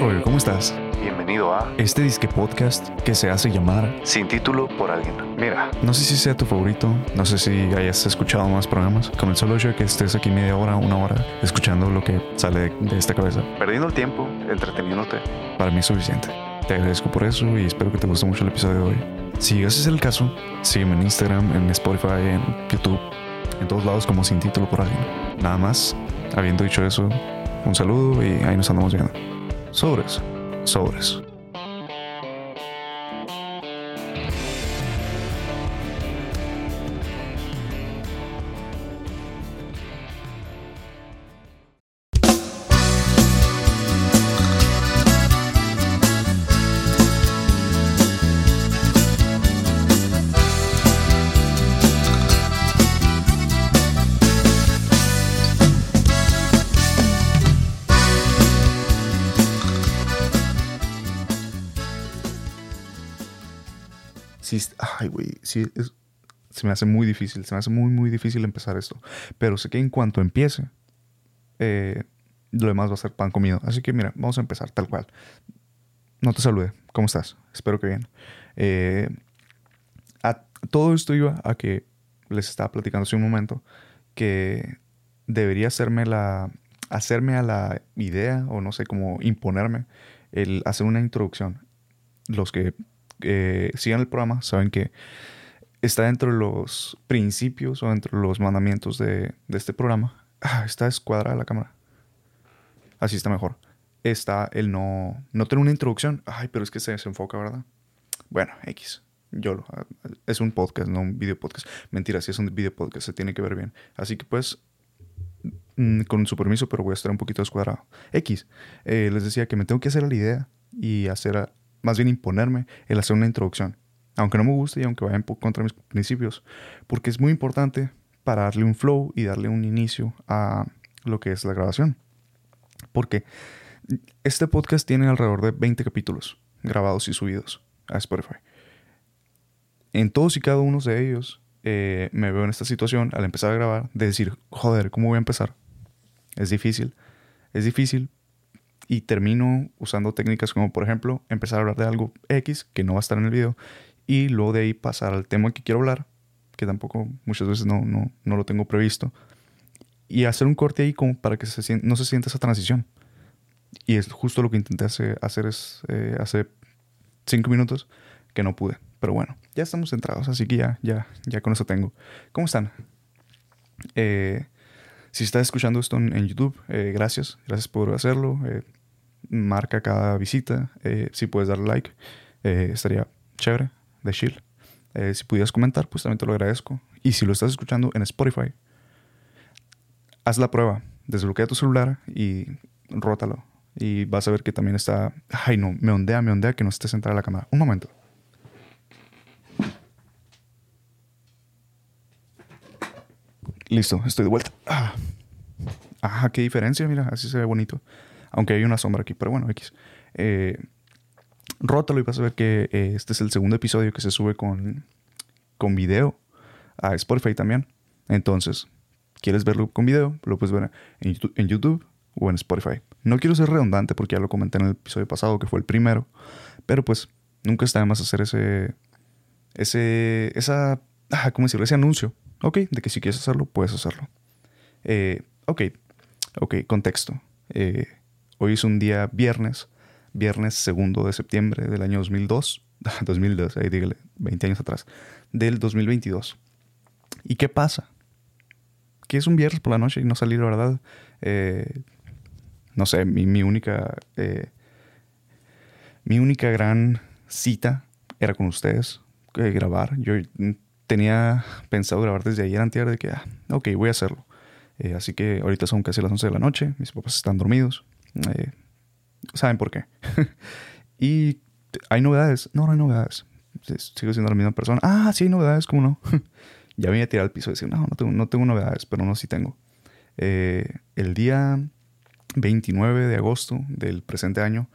rollo? ¿Cómo estás? Bienvenido a Este disque podcast que se hace llamar Sin título por alguien. Mira, No sé si sea tu favorito, no sé si hayas escuchado más programas, con el solo hecho de que estés aquí media hora, una hora, escuchando lo que sale de, de esta cabeza, perdiendo el tiempo, entreteniéndote. para mí es suficiente. Te agradezco por eso y espero que te guste mucho el episodio de hoy. Si ese es el caso, sígueme en Instagram, en Spotify, en YouTube, en todos lados como sin título por alguien. Nada más, habiendo dicho eso, un saludo y ahí nos andamos viendo. Sobres, sobres. Sí, se me hace muy difícil, se me hace muy, muy difícil empezar esto. Pero sé que en cuanto empiece, eh, lo demás va a ser pan comido. Así que mira, vamos a empezar tal cual. No te salude, ¿cómo estás? Espero que bien. Eh, a- todo esto iba a que les estaba platicando hace un momento que debería hacerme la hacerme a la idea o no sé cómo imponerme el hacer una introducción los que eh, sigan el programa saben que está dentro de los principios o dentro de los mandamientos de, este programa. Ah, está descuadrada la cámara. Así está mejor. Está el no, no tener una introducción. Ay, pero es que se desenfoca, ¿verdad? Bueno, X. Yo lo, es un podcast, no un video podcast. Mentira, si es un video podcast, se tiene que ver bien. Así que pues, mm, con su permiso, pero voy a estar un poquito descuadrado. X. eh, les decía que me tengo que hacer la idea y hacer, a- más bien imponerme el hacer una introducción. Aunque no me guste y aunque vaya contra mis principios, porque es muy importante para darle un flow y darle un inicio a lo que es la grabación. Porque este podcast tiene alrededor de 20 capítulos grabados y subidos a Spotify. En todos y cada uno de ellos eh, me veo en esta situación al empezar a grabar de decir, joder, ¿cómo voy a empezar? Es difícil. Es difícil y termino usando técnicas como por ejemplo empezar a hablar de algo X que no va a estar en el video y luego de ahí pasar al tema que quiero hablar, que tampoco muchas veces no, no, no lo tengo previsto, y hacer un corte ahí para que se sien- no se sienta esa transición. Y es justo lo que intenté hace, hacer es, eh, hace cinco minutos que no pude. Pero bueno, ya estamos centrados, así que ya, ya, ya con eso tengo. ¿Cómo están? Eh, si estás escuchando esto en, YouTube, eh, gracias. Gracias por hacerlo. Eh, marca cada visita. Si puedes dar like, estaría chévere, de chill. Eh, si pudieras comentar, pues también te lo agradezco. Y si lo estás escuchando en Spotify, haz la prueba. Desbloquea tu celular y rótalo. Y vas a ver que también está... Ay, no, me ondea, me ondea que no esté centrada la cámara. Un momento. Listo, estoy de vuelta. Ah. Ajá, qué diferencia, mira, así se ve bonito. Aunque hay una sombra aquí, pero bueno, X. Eh, rótalo y vas a ver que eh, este es el segundo episodio que se sube con, con video a Spotify también. Entonces, ¿quieres verlo con video? Lo puedes ver en YouTube, o en Spotify. No quiero ser redundante porque ya lo comenté en el episodio pasado, que fue el primero. Pero pues, nunca está de más hacer ese. Ese. Esa. ah, ¿Cómo decirlo? Ese anuncio. Ok, de que si quieres hacerlo, puedes hacerlo. Eh, ok, ok, contexto. Eh, hoy es un día viernes, viernes segundo de septiembre del año 2002. 2002, ahí dígale, 20 años atrás. Del 2022. ¿Y qué pasa? Que es un viernes por la noche y no salir, ¿verdad? Eh, no sé, mi, mi única. eh, mi única gran cita era con ustedes, eh, grabar. Yo tenía pensado grabar desde ayer antier de que, ah, ok, voy a hacerlo. Eh, así que ahorita son casi las 11 de la noche, mis papás están dormidos. ¿Saben por qué? y hay novedades. No, no hay novedades. Sigo siendo la misma persona. Ah, sí hay novedades, ¿cómo no? ya me a tirar al piso y decir, no, no tengo, no tengo novedades, pero no, sí tengo. Eh, el día 29 de agosto del presente año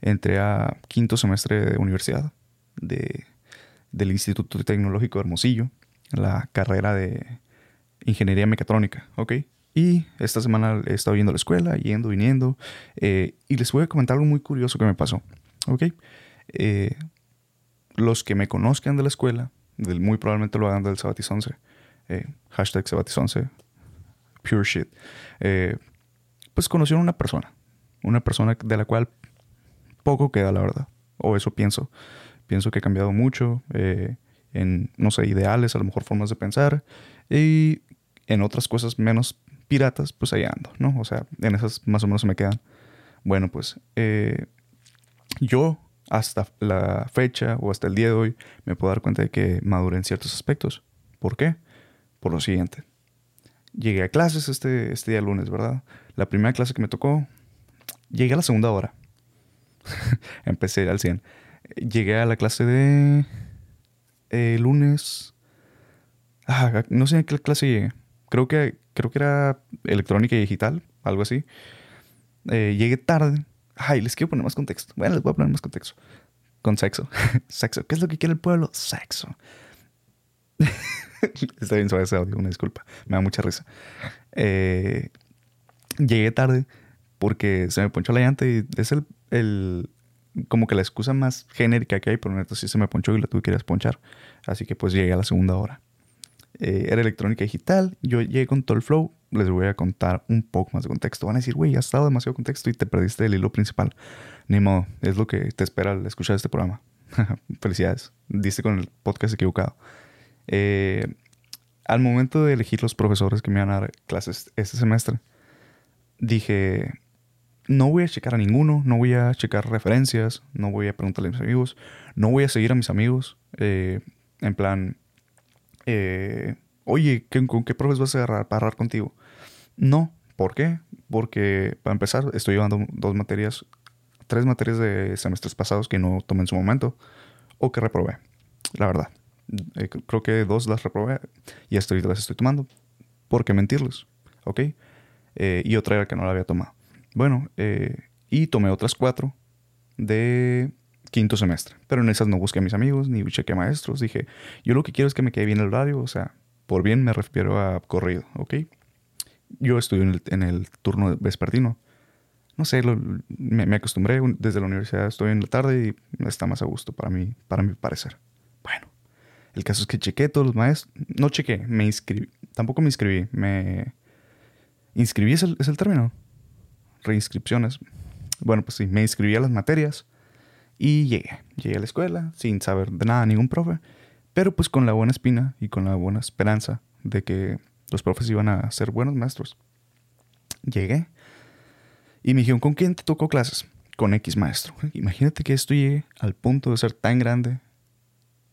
entré a quinto semestre de universidad de, del Instituto Tecnológico de Hermosillo, la carrera de Ingeniería Mecatrónica, ¿ok? Y esta semana he estado yendo a la escuela, yendo, viniendo. eh, y les voy a comentar algo muy curioso que me pasó. ¿Ok? Eh, los que me conozcan de la escuela, muy probablemente lo hagan del Sabatis 11. eh, hashtag Sabatis 11. Pure shit. eh, pues conocieron una persona. Una persona de la cual poco queda, la verdad. O eso pienso. Pienso que he cambiado mucho en, no sé, ideales, a lo mejor formas de pensar. Y en otras cosas menos piratas, pues ahí ando, ¿no? O sea, en esas más o menos se me quedan. Bueno, pues eh, yo hasta la fecha o hasta el día de hoy me puedo dar cuenta de que maduré en ciertos aspectos. ¿Por qué? Por lo siguiente. Llegué a clases este, este día lunes, ¿verdad? La primera clase que me tocó, llegué a la segunda hora. Empecé al 100. Llegué a la clase de eh, lunes. Ah, no sé en qué clase llegué. Creo que, creo que era electrónica y digital, algo así. Eh, llegué tarde. Ay, les quiero poner más contexto. Bueno, les voy a poner más contexto. Con sexo. sexo. ¿Qué es lo que quiere el pueblo? Sexo. Está bien suave ese audio, una disculpa. Me da mucha risa. Eh, llegué tarde porque se me ponchó la llanta y es el, el como que la excusa más genérica que hay, pero neta sí se me ponchó y la tuve que ir a ponchar. Así que pues llegué a la segunda hora. Eh, era electrónica digital. Yo llegué con todo el flow. Les voy a contar un poco más de contexto. Van a decir, güey, has dado demasiado contexto y te perdiste el hilo principal. Ni modo, es lo que te espera al escuchar este programa. Felicidades. Diste con el podcast equivocado. Eh, al momento de elegir los profesores que me iban a dar clases este semestre, dije, no voy a checar a ninguno, no voy a checar referencias, no voy a preguntarle a mis amigos, no voy a seguir a mis amigos. eh, en plan, eh, oye, ¿qué- ¿con qué profes vas a agarrar contigo? No, ¿por qué? Porque para empezar estoy llevando dos materias, tres materias de semestres pasados que no tomé en su momento o que reprobé, la verdad. Eh, creo que dos las reprobé y estoy, las estoy tomando. ¿Por qué mentirles? ¿Ok? Eh, y otra era que no la había tomado. Bueno, eh, y tomé otras cuatro de quinto semestre. Pero en esas no busqué a mis amigos ni chequé a maestros. Dije, yo lo que quiero es que me quede bien el horario. O sea, por bien me refiero a corrido, ¿ok? Yo estudio en el, en el turno vespertino. No sé, lo- me, acostumbré. Desde la universidad estoy en la tarde y está más a gusto para mí, para mi parecer. Bueno, el caso es que chequé todos los maestros. No chequé, me inscribí. Tampoco me inscribí. Me inscribí, el, es el término. Reinscripciones. Bueno, pues sí, me inscribí a las materias y llegué. Llegué a la escuela sin saber de nada, ningún profe. Pero pues con la buena espina y con la buena esperanza de que los profes iban a ser buenos maestros. Llegué y me dijeron, ¿con quién te tocó clases? Con X maestro. Imagínate que esto llegue al punto de ser tan grande,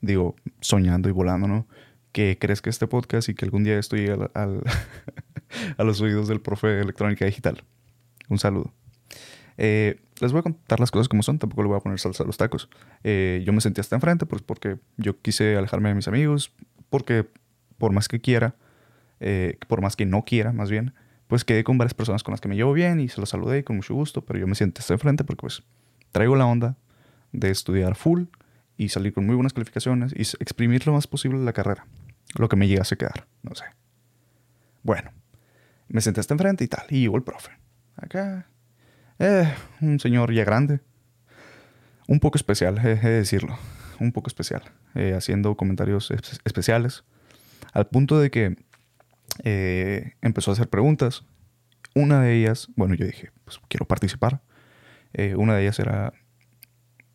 digo, soñando y volando, ¿no? Que crezca este podcast y que algún día esto llegue al, a los oídos del profe de electrónica digital. Un saludo. Eh, les voy a contar las cosas como son, tampoco le voy a poner salsa a los tacos. Eh, yo me sentí hasta enfrente pues porque yo quise alejarme de mis amigos, porque por más que quiera, eh, por más que no quiera, más bien, pues quedé con varias personas con las que me llevo bien y se los saludé con mucho gusto, pero yo me siento hasta enfrente porque pues traigo la onda de estudiar full y salir con muy buenas calificaciones y exprimir lo más posible la carrera, lo que me llegase a quedar, no sé. Bueno, me senté hasta enfrente y tal, y llegó el profe. Acá, eh, un señor ya grande, un poco especial, he, de decirlo, un poco especial, eh, haciendo comentarios espe- especiales, al punto de que eh, empezó a hacer preguntas. Una de ellas, bueno, yo dije, pues quiero participar. Eh, una de ellas era,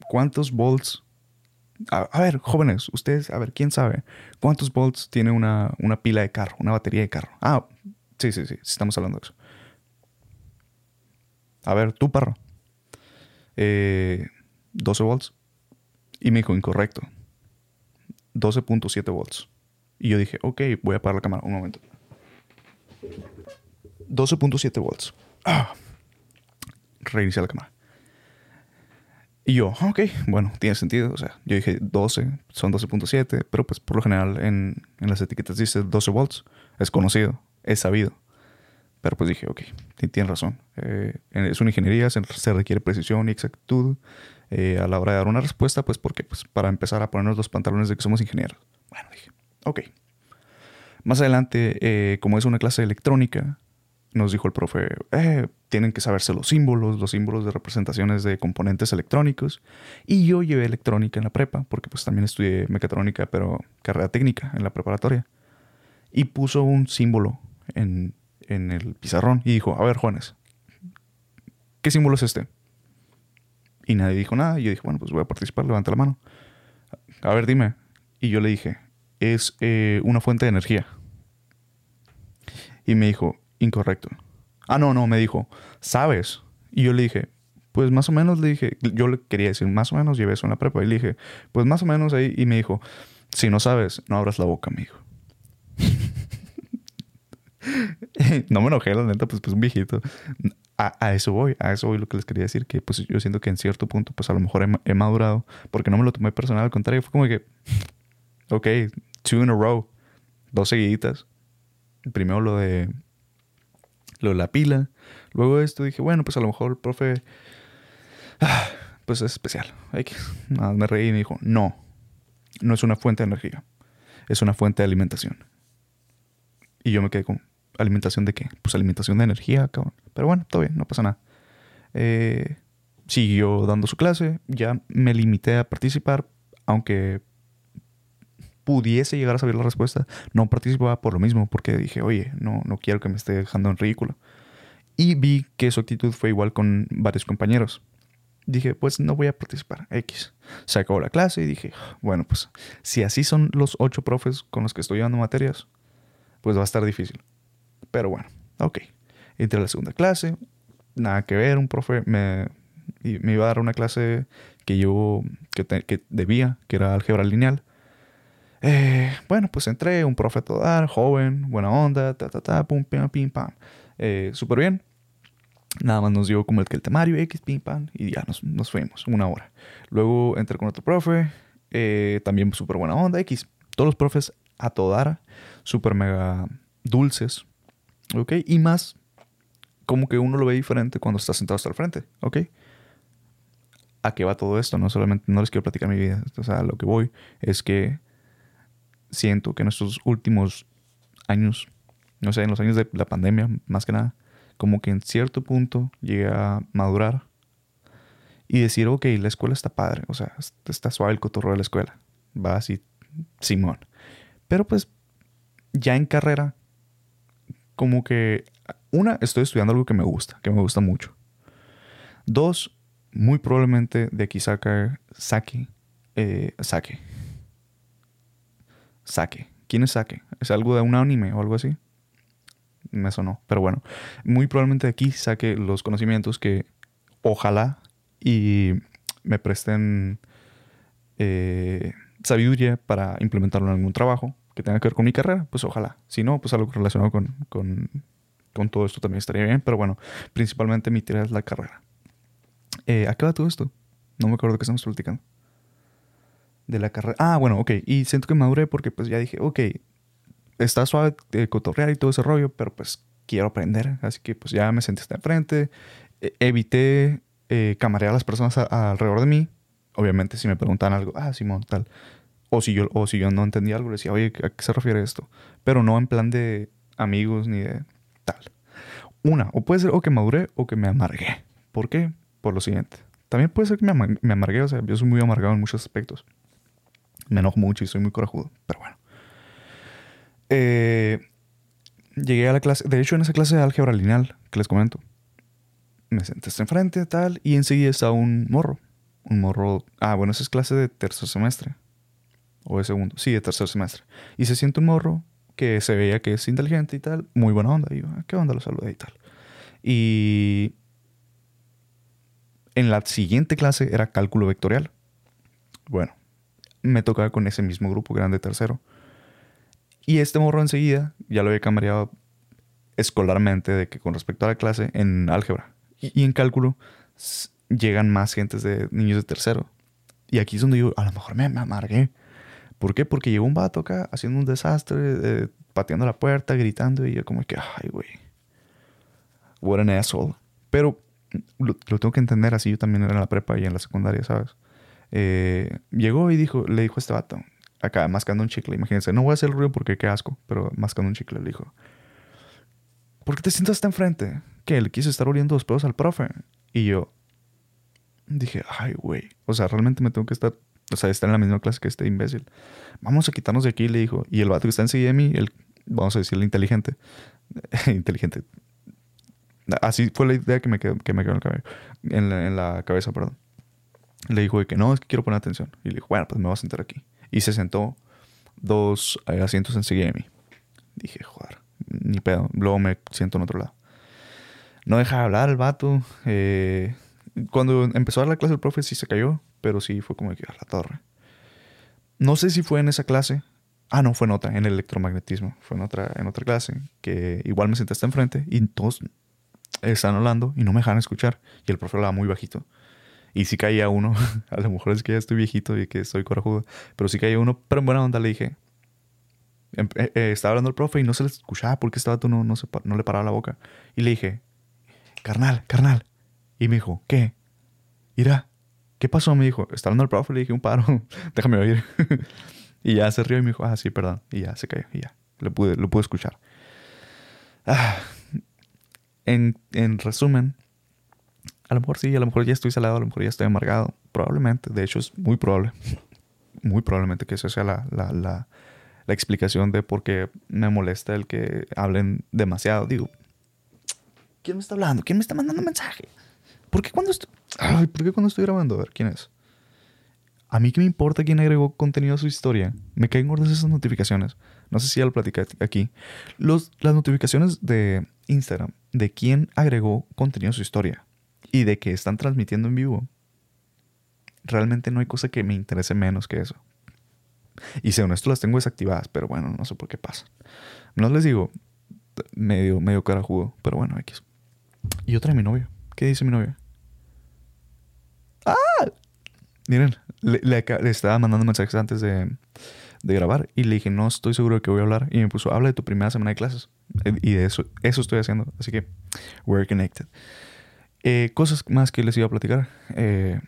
¿cuántos volts? A, a ver, jóvenes, ustedes, a ver, ¿quién sabe? ¿Cuántos volts tiene una, una pila de carro, una batería de carro? Ah, sí, sí, sí, estamos hablando de eso. A ver, tú, parro. Eh, 12 volts. Y me dijo, incorrecto. 12.7 volts. Y yo dije, ok, voy a apagar la cámara. Un momento. 12.7 volts. Ah. La cámara. Y yo, ah, ok, bueno, tiene sentido. O sea, yo dije 12, son 12.7, pero pues por lo general en, en las etiquetas dice 12 volts. Es conocido, es sabido. Pero pues dije, ok, ti- tienes razón. Eh, es una ingeniería, se requiere precisión y exactitud eh, a la hora de dar una respuesta, pues porque pues para empezar a ponernos los pantalones de que somos ingenieros. Bueno, dije, ok. Más adelante, eh, como es una clase de electrónica, nos dijo el profe, eh, tienen que saberse los símbolos, los símbolos de representaciones de componentes electrónicos. Y yo llevé electrónica en la prepa, porque pues también estudié mecatrónica, pero carrera técnica en la preparatoria. Y puso un símbolo en, en el pizarrón y dijo, a ver, Juanes, ¿qué símbolo es este? Y nadie dijo nada. Y yo dije, bueno, pues voy a participar, levanta la mano. A ver, dime. Y yo le dije, es eh, una fuente de energía. Y me dijo, incorrecto. Ah, no, no, me dijo, ¿sabes? Y yo le dije, pues más o menos le dije, yo le quería decir, más o menos llevé eso en la prepa. Y le dije, pues más o menos ahí. Y me dijo, si no sabes, no abras la boca, me dijo. no me enojé, la neta, pues, pues un viejito. A, eso voy, a eso voy lo que les quería decir, que pues yo siento que en cierto punto, pues a lo mejor he, he madurado, porque no me lo tomé personal, al contrario, fue como que, ok, two in a row, dos seguiditas. Primero lo de lo de la pila. Luego esto dije, bueno, pues a lo mejor el profe, ah, pues es especial. Nada, me reí y me dijo, no, no es una fuente de energía, es una fuente de alimentación. Y yo me quedé con, ¿alimentación de qué? Pues alimentación de energía, cabrón. Pero bueno, todo bien, no pasa nada. Eh, siguió dando su clase, ya me limité a participar, aunque pudiese llegar a saber la respuesta, no participaba por lo mismo, porque dije, oye, no, no quiero que me esté dejando en ridículo. Y vi que su actitud fue igual con varios compañeros. Dije, pues no voy a participar, X. Se acabó la clase y dije, bueno, pues si así son los ocho profes con los que estoy llevando materias, pues va a estar difícil. Pero bueno, ok. Entré a la segunda clase, nada que ver, un profe me, me iba a dar una clase que yo que, que debía, que era álgebra lineal. Eh, bueno, pues entré, un profe a dar, joven, buena onda, ta, ta, ta, pum, pim, pim, pam. Eh, Súper bien. Nada más nos dio como el que el temario X, pim, pam, y ya nos, nos fuimos, una hora. Luego entré con otro profe, eh, también súper buena onda, X. Todos los profes a todo dar, súper mega dulces, ¿ok? Y más, como que uno lo ve diferente cuando está sentado hasta el frente, ¿ok? ¿A qué va todo esto? No solamente, no les quiero platicar mi vida, o sea, lo que voy es que siento que en estos últimos años, no sé, en los años de la pandemia, más que nada, como que en cierto punto llegué a madurar y decir, ok, la escuela está padre, o sea, está suave el cotorro de la escuela, va así, Simón. Pero pues, ya en carrera, como que, una, estoy estudiando algo que me gusta, que me gusta mucho. Dos, muy probablemente de aquí saca, saque, eh, saque, Saque. ¿Quién es Saque? ¿Es algo de un anime o algo así? Me sonó. Pero bueno, muy probablemente aquí saque los conocimientos que ojalá y me presten eh, sabiduría para implementarlo en algún trabajo que tenga que ver con mi carrera. Pues ojalá. Si no, pues algo relacionado con, con, todo esto también estaría bien. Pero bueno, principalmente mi tarea es la carrera. Eh, ¿A qué va todo esto? No me acuerdo de qué estamos platicando de la carrera. Ah, bueno, ok. Y siento que maduré porque pues ya dije, ok, está suave de cotorrear y todo ese rollo, pero pues quiero aprender. Así que pues ya me senté hasta enfrente. E, evité eh, camarear a las personas alrededor de mí. Obviamente si me preguntan algo, ah, Simón, tal. O si yo, o si yo no entendía algo, le decía, oye, ¿a qué se refiere esto? Pero no en plan de amigos ni de tal. Una, o puede ser o que maduré o que me amargué. ¿Por qué? Por lo siguiente. También puede ser que me, amargué, o sea, yo soy muy amargado en muchos aspectos. Me enojo mucho y soy muy corajudo, pero bueno. Eh, llegué a la clase, de hecho en esa clase de álgebra lineal que les comento, me senté enfrente tal y enseguida está un morro. Un morro, ah, bueno, esa es clase de tercer semestre. O de segundo, sí, de tercer semestre. Y se siente un morro que se veía que es inteligente y tal, muy buena onda. Y yo, ah, ¿qué onda? Lo saludé y tal. Y en la siguiente clase era cálculo vectorial. Bueno, me tocaba con ese mismo grupo grande tercero. Y este morro enseguida ya lo había cambiado escolarmente de que con respecto a la clase en álgebra y, en cálculo llegan más gentes de niños de tercero. Y aquí es donde yo a lo mejor me, amargué. ¿Por qué? Porque llegó un vato acá haciendo un desastre, eh, pateando la puerta, gritando y yo como que, ay, güey. What an asshole. Pero lo, lo, tengo que entender así. Yo también era en la prepa y en la secundaria, ¿sabes? Eh, llegó y dijo, le dijo a este vato, acá mascando un chicle, imagínense, no voy a hacer el ruido porque qué asco, pero mascando un chicle le dijo, ¿por qué te sientas hasta enfrente? Que le quise estar oliendo los pedos al profe. Y yo dije, ay, güey. O sea, realmente me tengo que estar, o sea, estar en la misma clase que este imbécil. Vamos a quitarnos de aquí, le dijo. Y el vato que está enseguida de mí, el, vamos a decirle inteligente. inteligente. Así fue la idea que me quedó, que me quedó en, la, cabeza, perdón. Le dijo que no, es que quiero poner atención. Y le dijo, bueno, pues me voy a sentar aquí. Y se sentó dos eh, asientos enseguida de mí. Dije, joder, ni pedo. Luego me siento en otro lado. No deja de hablar el vato. Eh, cuando empezó a dar la clase el profe sí se cayó, pero sí fue como que a la torre. No sé si fue en esa clase. Ah, no, fue en otra, en el electromagnetismo. Fue en otra, en otra clase que igual me senté hasta enfrente y todos estaban hablando y no me dejaban escuchar. Y el profe hablaba muy bajito. Y sí caía uno. a lo mejor es que ya estoy viejito y que estoy corajudo. Pero sí caía uno. Pero en buena onda le dije. em- eh, eh, estaba hablando el profe y no se le escuchaba porque este vato no, no, no le paraba la boca. Y le dije, carnal, carnal. Y me dijo, ¿qué? Irá, ¿qué pasó? Me dijo, está hablando el profe. Le dije, un paro, déjame oír. y ya se rió y me dijo, ah, sí, perdón. Y ya se cayó y ya. Lo pude, lo pude escuchar. Ah, en, en resumen, a lo mejor sí, a lo mejor ya estoy salado, a lo mejor ya estoy amargado. Probablemente, de hecho es muy probable. Muy probablemente que esa sea la, la, la, la explicación de por qué me molesta el que hablen demasiado. Digo, ¿quién me está hablando? ¿Quién me está mandando mensaje? ¿Por qué cuando estoy, Ay, ¿por qué cuando estoy grabando? A ver, ¿quién es? A mí que me importa quién agregó contenido a su historia. Me caen gordas esas notificaciones. No sé si ya lo platicé aquí. Los, las notificaciones de Instagram de quién agregó contenido a su historia y de que están transmitiendo en vivo. Realmente no hay cosa que me interese menos que eso. Y según esto las tengo desactivadas, pero bueno, no sé por qué pasa. No les digo medio, medio carajudo, pero bueno, X. Y otra de mi novia. ¿Qué dice mi novia? ¡Ah! Miren, le, estaba mandando mensajes antes de, de grabar y le dije, no estoy seguro de qué voy a hablar. Y me puso, habla de tu primera semana de clases. Eh, Y de eso, eso estoy haciendo. Así que, we're connected. Eh, cosas más que les iba a platicar. Eh,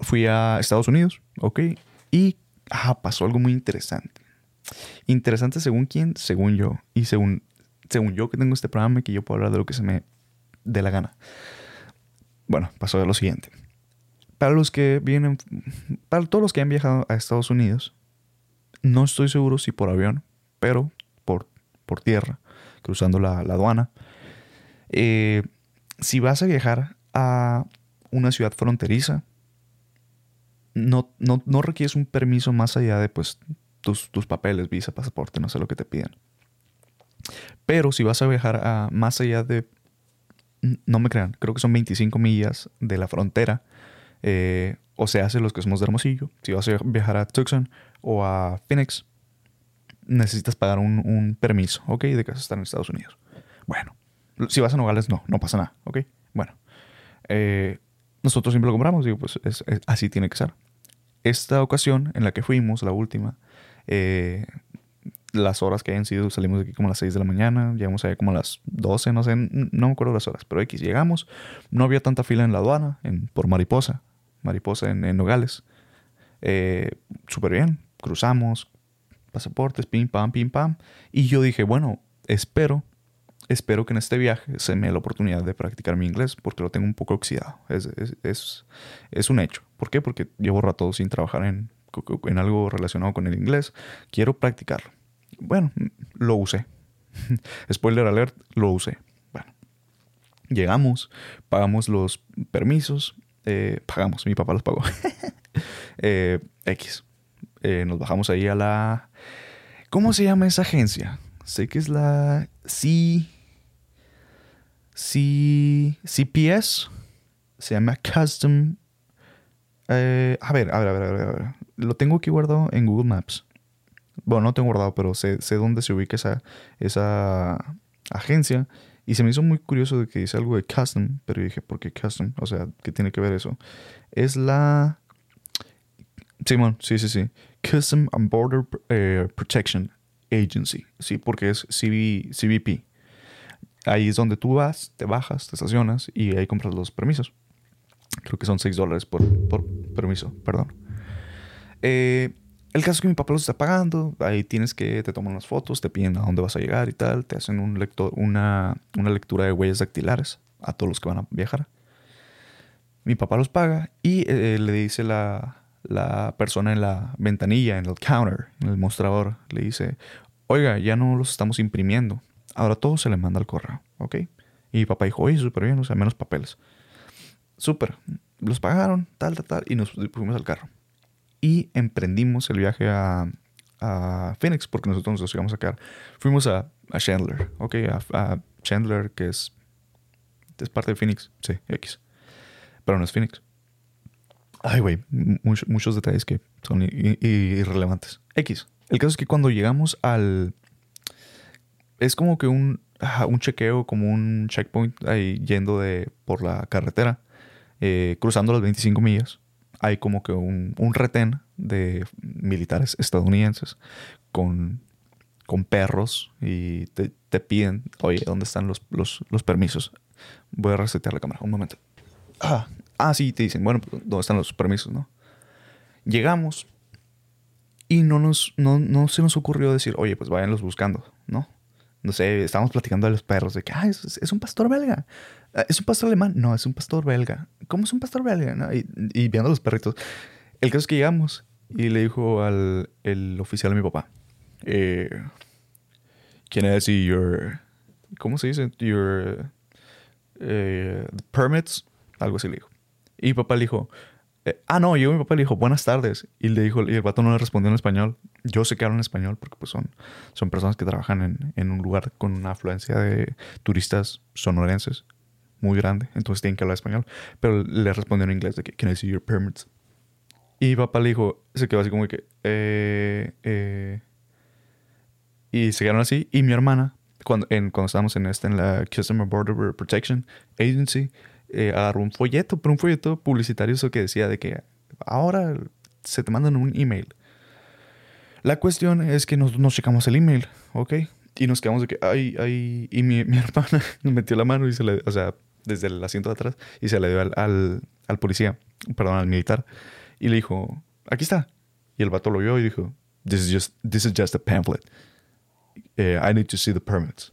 fui a Estados Unidos, ok. Y ah, pasó algo muy interesante. Interesante según quién, según yo. Y según, según yo que tengo este programa y que yo puedo hablar de lo que se me dé la gana. Bueno, pasó de lo siguiente. Para los que vienen, para todos los que han viajado a Estados Unidos, no estoy seguro si por avión, pero por, por tierra, cruzando la, la aduana. Eh, si vas a viajar a una ciudad fronteriza, no, no, no requieres un permiso más allá de pues, tus, tus papeles, visa, pasaporte, no sé lo que te piden. Pero si vas a viajar a más allá de, no me crean, creo que son 25 millas de la frontera, eh, o se hace los que somos de Hermosillo. Si vas a viajar a Tucson o a Phoenix, necesitas pagar un, permiso, ¿ok? De que vas a estar en Estados Unidos. Bueno, si vas a Nogales, no, no pasa nada, ¿ok? Bueno, eh, nosotros siempre lo compramos, digo, pues es- es- así tiene que ser. Esta ocasión en la que fuimos, la última, eh, las horas que hayan sido, salimos de aquí como a las 6 de la mañana, llegamos allá como a las 12, no sé, no me acuerdo las horas, pero X, llegamos, no había tanta fila en la aduana, en, por Mariposa, Mariposa en, en Nogales. Eh, Súper bien, cruzamos, pasaportes, pim, pam, pim, pam. Y yo dije, bueno, espero, espero que en este viaje se me dé la oportunidad de practicar mi inglés, porque lo tengo un poco oxidado. Es, es, es, es un hecho. ¿Por qué? Porque llevo rato sin trabajar en, en algo relacionado con el inglés. Quiero practicarlo. Bueno, lo usé. Spoiler alert, lo usé. Bueno, llegamos, pagamos los permisos, eh, pagamos, mi papá los pagó. Eh, X. Eh, nos bajamos ahí a la... ¿Cómo se llama esa agencia? Sé que es la C... C... CPS. Se llama Custom... eh, a ver, a ver, a ver, a ver. Lo tengo aquí guardado en Google Maps. Bueno, no tengo guardado, pero sé, sé dónde se ubica esa, esa agencia. Y se me hizo muy curioso de que dice algo de custom, pero dije, ¿por qué custom? O sea, ¿qué tiene que ver eso? Es la... Simón, sí, sí, sí. Custom and Border eh, Protection Agency. Sí, porque es CV, CBP. Ahí es donde tú vas, te bajas, te estacionas y ahí compras los permisos. Creo que son 6 dólares por, por permiso, perdón. Eh, El caso es que mi papá los está pagando, ahí tienes que, te toman las fotos, te piden a dónde vas a llegar y tal, te hacen una, lectura de huellas dactilares a todos los que van a viajar. Mi papá los paga y eh, le dice la, la persona en la ventanilla, en el counter, en el mostrador, le dice, oiga, ya no los estamos imprimiendo, ahora todo se le manda al correo, ¿ok? Y mi papá dijo, oye, súper bien, o sea, menos papeles. Súper, los pagaron, tal, tal, tal, y nos fuimos al carro y emprendimos el viaje a, Phoenix porque nosotros nos íbamos a quedar. Fuimos a, Chandler, ok, a, Chandler, que es, parte de Phoenix, sí, X. Pero no es Phoenix. Ay, güey, muchos detalles que son irrelevantes. X. El caso es que cuando llegamos al. Es como que un, un chequeo, como un checkpoint ahí yendo de, por la carretera, eh, cruzando las 25 millas hay como que un, un retén de militares estadounidenses con, con perros y te, te, piden, oye, ¿dónde están los, los, los, permisos? Voy a resetear la cámara, un momento. Ah, ah, sí, te dicen, bueno, pues, ¿dónde están los permisos, no? Llegamos y no, nos, no, no se nos ocurrió decir, oye, pues váyanlos buscando, ¿no? No sé, estábamos platicando de los perros, de que, ah, es, un pastor belga. Ah, ¿Es un pastor alemán? No, es un pastor belga. ¿Cómo es un pastor belga? Y, viendo los perritos. El caso es que llegamos y le dijo al el oficial a mi papá, eh, ¿quién es your... ¿Cómo se dice? Your... Eh, permits, algo así le dijo. Y mi papá le dijo, eh, ah, no, llegó mi papá le dijo, buenas tardes. Y le dijo, y el vato no le respondió en español. Yo sé que hablan español porque pues son, son personas que trabajan en, en un lugar con una afluencia de turistas sonorenses muy grande, entonces tienen que hablar español. Pero le respondió en inglés de que, can I see your permits? Y mi papá le dijo, se quedó así como que, eh, eh, y se quedaron así. Y mi hermana, cuando, en, cuando estábamos en, este, en la Customer Border Protection Agency, eh, agarró un folleto, pero un folleto publicitario eso que decía de que ahora se te mandan un email. La cuestión es que nos, nos checamos el email, ¿ok? Y nos quedamos de que, ay, ay, y mi, mi hermana metió la mano y se le, o sea, desde el asiento de atrás y se le dio al, al, policía, perdón, al militar. Y le dijo, aquí está. Y el vato lo vio y dijo, this is just, this is just a pamphlet. Eh, I need to see the permits.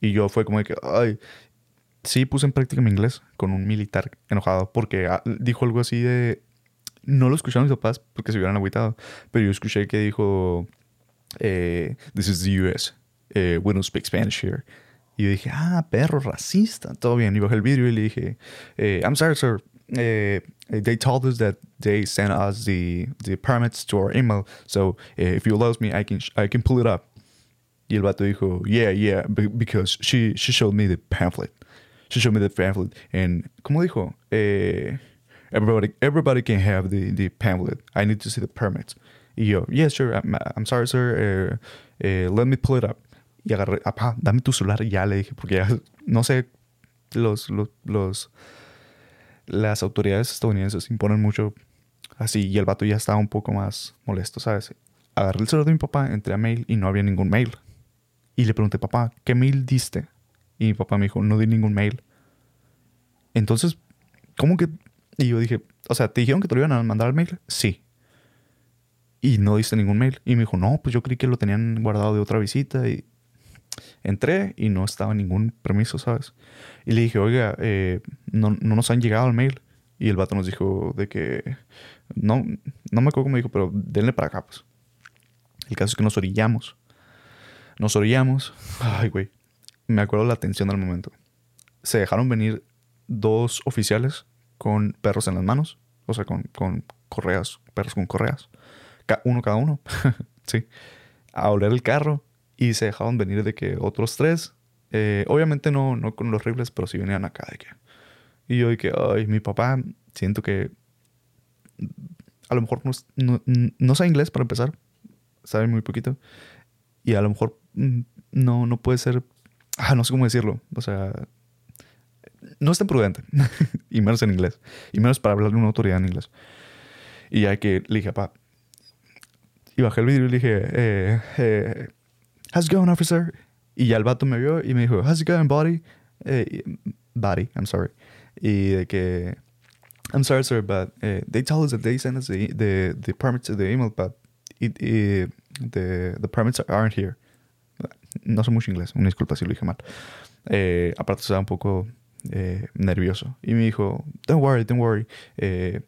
Y yo fue como de que, ay, sí puse en práctica mi inglés con un militar enojado porque ah, dijo algo así de, no lo escucharon mis papás porque se hubieran agüitado, pero yo escuché que dijo, eh, this is the US, eh, we don't speak Spanish here. Y yo dije, ah, perro racista, todo bien. Y bajé el vidrio y le dije, eh, I'm sorry, sir. Eh, they told us that they sent us the, the permits to our email. So eh, if you allow me, I can, I can pull it up. Y el vato dijo, yeah, yeah, because she, she showed me the pamphlet. She showed me the pamphlet. And, ¿cómo dijo? Eh, everybody, everybody can have the, the pamphlet. I need to see the permits. Y yo, yeah, sure, I'm, sorry, sir. Uh, uh, let me pull it up. Y agarré, dame tu celular y ya le dije, porque ya, no sé, los, los, los, las autoridades estadounidenses imponen mucho así y el vato ya estaba un poco más molesto, ¿sabes? Agarré el celular de mi papá, entré a mail y no había ningún mail. Y le pregunté, papá, ¿qué mail diste? Y mi papá me dijo, no di ningún mail. Entonces, ¿cómo que? Y yo dije, o sea, ¿te dijeron que te lo iban a mandar al mail? Sí. Y no diste ningún mail. Y me dijo, no, pues yo creí que lo tenían guardado de otra visita. Y Entré y no estaba ningún permiso, ¿sabes? Y le dije, oiga, eh, no, no, nos han llegado al mail. Y el vato nos dijo de que, no, no me acuerdo cómo dijo, pero denle para acá, pues. El caso es que nos orillamos. Nos orillamos. Ay, güey. Me acuerdo la tensión del momento. Se dejaron venir dos oficiales con perros en las manos. O sea, con, con correas, perros con correas. Uno cada uno. sí. A oler el carro y se dejaban venir de que otros tres, eh, obviamente no, no con los rifles, pero sí venían acá de que. Y yo de que, ay, mi papá, siento que a lo mejor no, no, sabe inglés para empezar, sabe muy poquito. Y a lo mejor mm, no, no puede ser, ah, no sé cómo decirlo, o sea, no es tan prudente, y menos en inglés, y menos para hablarle a una autoridad en inglés. Y ya que le dije, papá, y bajé el vídeo y le dije, eh, eh, how's it going, officer? Y ya el vato me vio y me dijo, how's it going, buddy? Eh, body, I'm sorry. Y de que, I'm sorry, sir, but uh, they told us that they sent us the, the, the permit to the email, but y, y the, the permits aren't here. No sé mucho inglés, una disculpa si lo dije mal. Eh, aparte estaba un poco eh, nervioso. Y me dijo, don't worry, don't worry. Eh,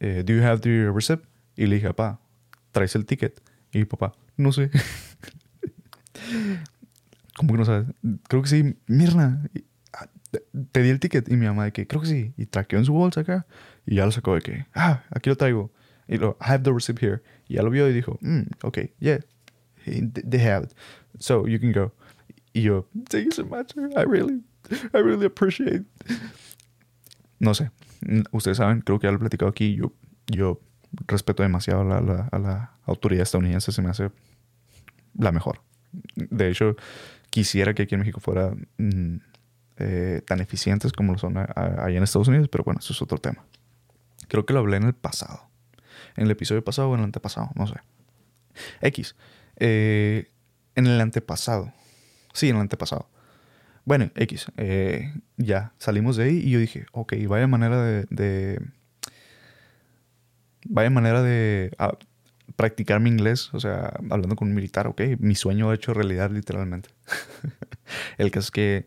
eh, do you have the receipt? Y le dije, papá, ¿traes el ticket? Y papá, no sé. ¿Cómo que no sabes? Creo que sí, Mirna. Ah, te- di el ticket. Y mi mamá de que, creo que sí. Y traqueó en su bolsa acá. Y ya lo sacó de que, ah, aquí lo traigo. Y lo, I have the receipt here. Y ya lo vio y dijo, mm, ok, yeah. He- They have it. So you can go. Y yo, thank you so much. I really, I really appreciate. No sé. Ustedes saben, creo que ya lo he platicado aquí. Yo, yo respeto demasiado a la, la- autoridad estadounidense. Se me hace la mejor. De hecho, quisiera que aquí en México fuera mm, eh, tan eficientes como lo son allá en Estados Unidos, pero bueno, eso es otro tema. Creo que lo hablé en el pasado. En el episodio pasado o en el antepasado, no sé. X. Eh, en el antepasado. Sí, en el antepasado. Bueno, X. eh, ya salimos de ahí y yo dije, ok, vaya manera de. de- vaya manera de ah, practicar mi inglés. O sea, hablando con un militar, ok. Mi sueño hecho realidad, literalmente. el caso es que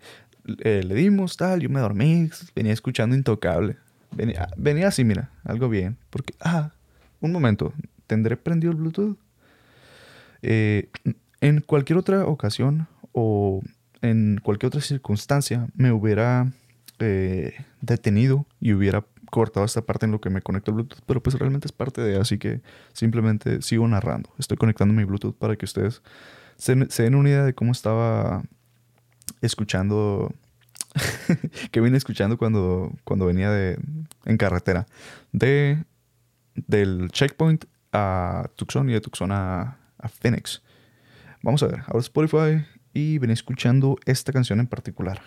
eh, le dimos tal, yo me dormí, venía escuchando Intocable. Venía, venía así, mira, algo bien. Porque, ah, un momento, ¿tendré prendido el Bluetooth? Eh, en cualquier otra ocasión o en cualquier otra circunstancia me hubiera eh, detenido y hubiera cortado esta parte en lo que me conecto al Bluetooth, pero pues realmente es parte de, así que simplemente sigo narrando. Estoy conectando mi Bluetooth para que ustedes se, den una idea de cómo estaba escuchando, que vine escuchando cuando, cuando venía de, en carretera, de, del checkpoint a Tucson y de Tucson a Phoenix. Vamos a ver, ahora Spotify y venía escuchando esta canción en particular.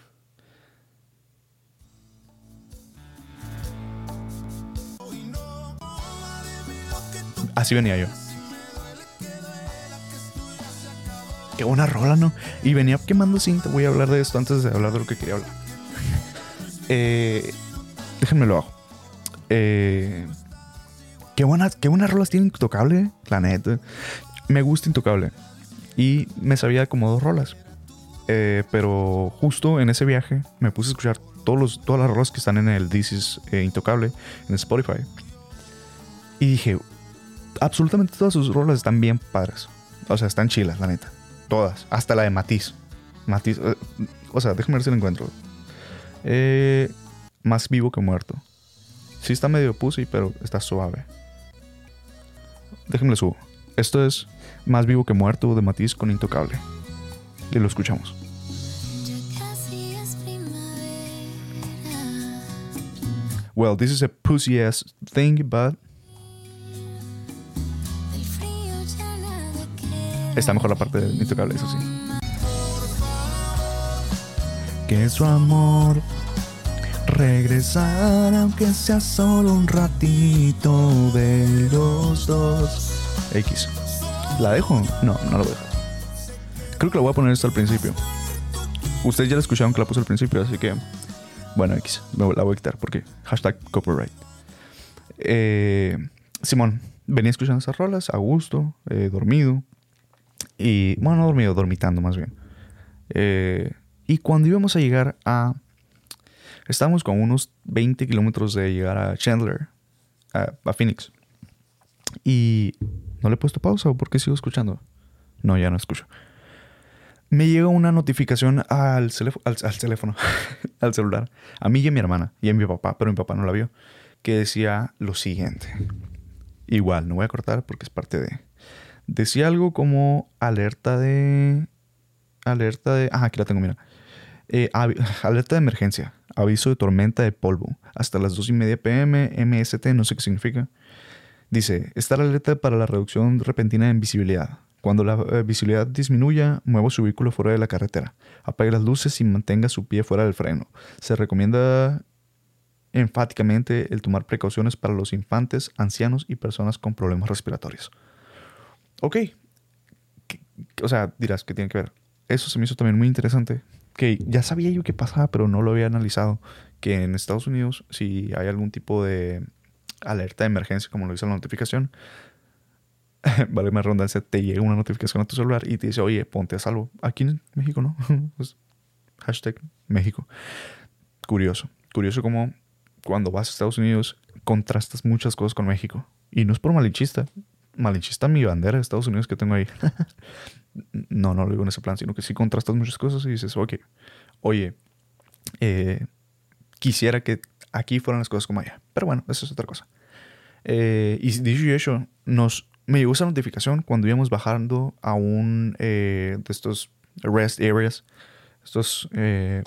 Así venía yo. Qué buena rola, ¿no? Y venía quemando cinta. Voy a hablar de esto antes de hablar de lo que quería hablar. Eh, déjenme lo hago. Eh, qué, buenas, qué buenas rolas tiene Intocable, la. Me gusta Intocable. Y me sabía como dos rolas. Eh, pero justo en ese viaje me puse a escuchar todos los, todas las rolas que están en el This is eh, Intocable, en Spotify. Y dije, absolutamente todas sus rolas están bien padres. O sea, están chilas, la neta. Todas. Hasta la de Matiz. Matiz. eh, o sea, déjame ver si la encuentro. Más vivo que muerto. Sí está medio pussy, pero está suave. Déjenme subo. Esto es Más vivo que muerto de Matiz con Intocable. Y lo escuchamos. Well, this is a pussy ass thing, but está mejor la parte de Intocable, eso sí. Que su amor regresar, aunque sea solo un ratito de los dos. X. ¿La dejo? No, no la voy a dejar. Creo que la voy a poner esto al principio. Ustedes ya la escucharon que la puse al principio, así que. Bueno, X. La voy a quitar porque. Hashtag copyright. Eh, Simón, venía escuchando esas rolas a gusto, eh, dormido. Y. Bueno, no dormido, dormitando más bien. Eh, y cuando íbamos a llegar a. Estábamos con unos 20 kilómetros de llegar a Chandler, a, a Phoenix. Y no le he puesto pausa o por qué sigo escuchando. No, ya no escucho. Me llega una notificación al, al, teléfono, al celular, a mí y a mi hermana y a mi papá, pero mi papá no la vio, que decía lo siguiente. Igual, no voy a cortar porque es parte de. Decía algo como alerta de. Alerta de. Ah, aquí la tengo, mira. Eh, alerta de emergencia. Aviso de tormenta de polvo. Hasta las 2 y media pm. MST, no sé qué significa. Dice, estar alerta para la reducción repentina en visibilidad. Cuando la eh, visibilidad disminuya, mueva su vehículo fuera de la carretera. Apague las luces y mantenga su pie fuera del freno. Se recomienda enfáticamente el tomar precauciones para los infantes, ancianos y personas con problemas respiratorios. Ok. ¿Qué- qué- O sea, dirás, ¿qué tiene que ver? Eso se me hizo también muy interesante. Que ya sabía yo qué pasaba, pero no lo había analizado. Que en Estados Unidos, si hay algún tipo de alerta de emergencia, como lo dice la notificación, vale más redundancia, te llega una notificación a tu celular y te dice, oye, ponte a salvo. Aquí en México, ¿no? Hashtag México. Curioso. Curioso como cuando vas a Estados Unidos contrastas muchas cosas con México. Y no es por malinchista. Malinchista mi bandera de Estados Unidos que tengo ahí. no, no lo digo en ese plan, sino que sí contrastas muchas cosas y dices, ok, oye, eh, quisiera que aquí fueran las cosas como allá. Pero bueno, eso es otra cosa. Eh, y dicho y hecho, nos, me llegó esa notificación cuando íbamos bajando a un eh, de estos rest areas, estos, eh,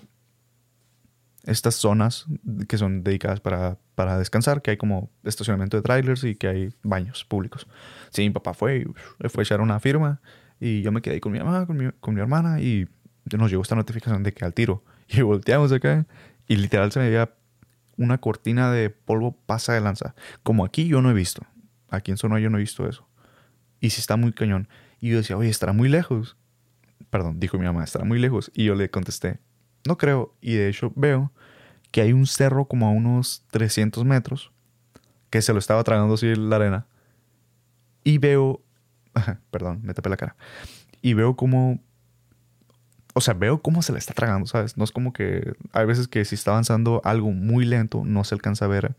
estas zonas que son dedicadas para, para descansar, que hay como estacionamiento de trailers y que hay baños públicos. Sí, mi papá fue, fue a echar una firma y yo me quedé ahí con mi mamá, con mi, con mi hermana y nos llegó esta notificación de que al tiro. Y volteamos acá y literal se me veía una cortina de polvo pasa de lanza. Como aquí yo no he visto. Aquí en Sonora yo no he visto eso. Y sí está muy cañón. Y yo decía, oye, estará muy lejos. Perdón, dijo mi mamá, estará muy lejos. Y yo le contesté, no creo. Y de hecho veo que hay un cerro como a unos 300 metros que se lo estaba tragando así la arena. Y veo, perdón, me tapé la cara. Y veo como, o sea, veo cómo se le está tragando, ¿sabes? No es como que hay veces que si está avanzando algo muy lento, no se alcanza a ver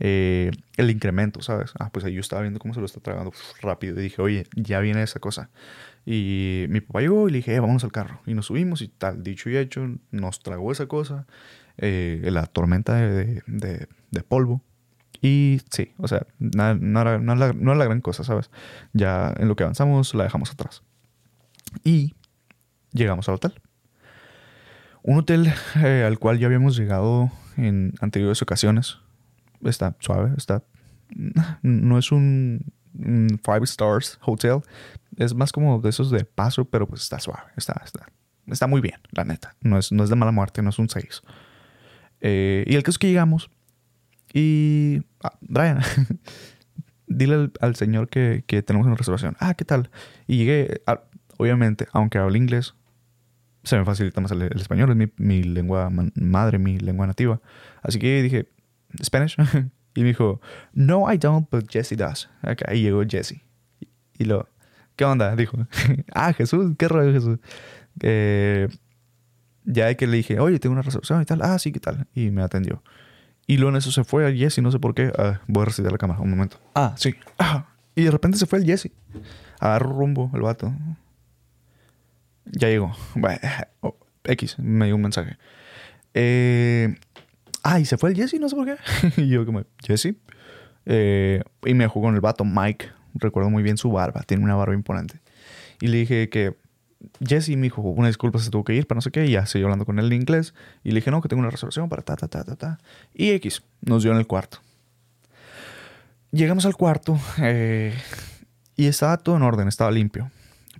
eh, el incremento, ¿sabes? Ah, pues ahí yo estaba viendo cómo se lo está tragando uf, rápido y dije, oye, ya viene esa cosa. Y mi papá llegó y le dije, eh, al carro. Y nos subimos y tal, dicho y hecho, nos tragó esa cosa, eh, la tormenta de, de- de polvo. Y sí, o sea, na- no, era, no, era la, no era la gran cosa, ¿sabes? Ya en lo que avanzamos la dejamos atrás. Y llegamos al hotel. Un hotel eh, al cual ya habíamos llegado en anteriores ocasiones. Está suave, está... No es un, five stars hotel. Es más como de esos de paso, pero pues está suave. Está, está, está muy bien, la neta. No es, no es de mala muerte, no es un 6. Eh, y el caso es que llegamos y... ah, Brian, dile al, al señor que, que tenemos una reservación. Ah, ¿qué tal? Y llegué, ah, obviamente, aunque hablo inglés, se me facilita más el, el español, es mi, mi lengua man- madre, mi lengua nativa. Así que dije, ¿Spanish? y me dijo, No, I don't, but Jesse does. Ok, ahí llegó Jesse. Y, y lo, ¿qué onda? Dijo, ah, Jesús, qué rollo, Jesús. Eh, ya que le dije, oye, tengo una reservación y tal. Ah, sí, ¿qué tal? Y me atendió. Y luego en eso se fue a Jesse, no sé por qué. Ah, voy a recitar la cámara, un momento. Ah, sí. Ah, y de repente se fue el Jesse. Agarró rumbo el vato. Ya llegó. Oh, X, me dio un mensaje. Eh, ah, y se fue el Jesse, no sé por qué. y yo como, Jesse. Eh, y me dejó con el vato Mike. Recuerdo muy bien su barba. Tiene una barba imponente. Y le dije que Jesse me dijo, una disculpa, se tuvo que ir, pero no sé qué. Y ya seguí hablando con él en inglés. Y le dije, no, que tengo una reservación para ta, ta, ta, ta, ta. Y X, nos dio en el cuarto. Llegamos al cuarto eh, y estaba todo en orden, estaba limpio.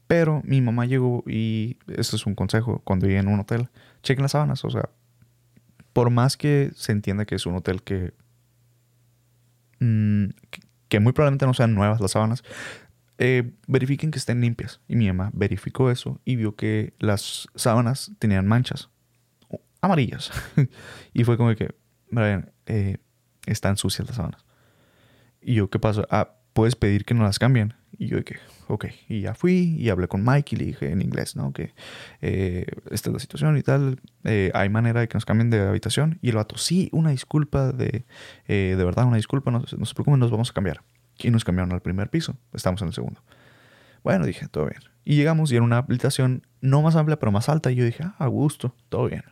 Pero mi mamá llegó y esto es un consejo cuando lleguen a un hotel, chequen las sábanas. O sea, por más que se entienda que es un hotel que, mm, que, muy probablemente no sean nuevas las sábanas, eh, verifiquen que estén limpias. Y mi mamá verificó eso y vio que las sábanas tenían manchas amarillas. y fue como que, Brian, eh, están sucias las sábanas. Y yo, ¿qué pasa? Ah, puedes pedir que no las cambien. Y yo, que, ok. Y ya fui y hablé con Mike y le dije en inglés, ¿no? Que eh, esta es la situación y tal. eh, hay manera de que nos cambien de habitación. Y el vato, sí, una disculpa, de, eh, de verdad, una disculpa, no, se- preocupen, nos vamos a cambiar. Y nos cambiaron al primer piso. Estamos en el segundo. Bueno, dije, todo bien. Y llegamos y era una habitación no más amplia, pero más alta. Y yo dije, ah, a gusto, todo bien.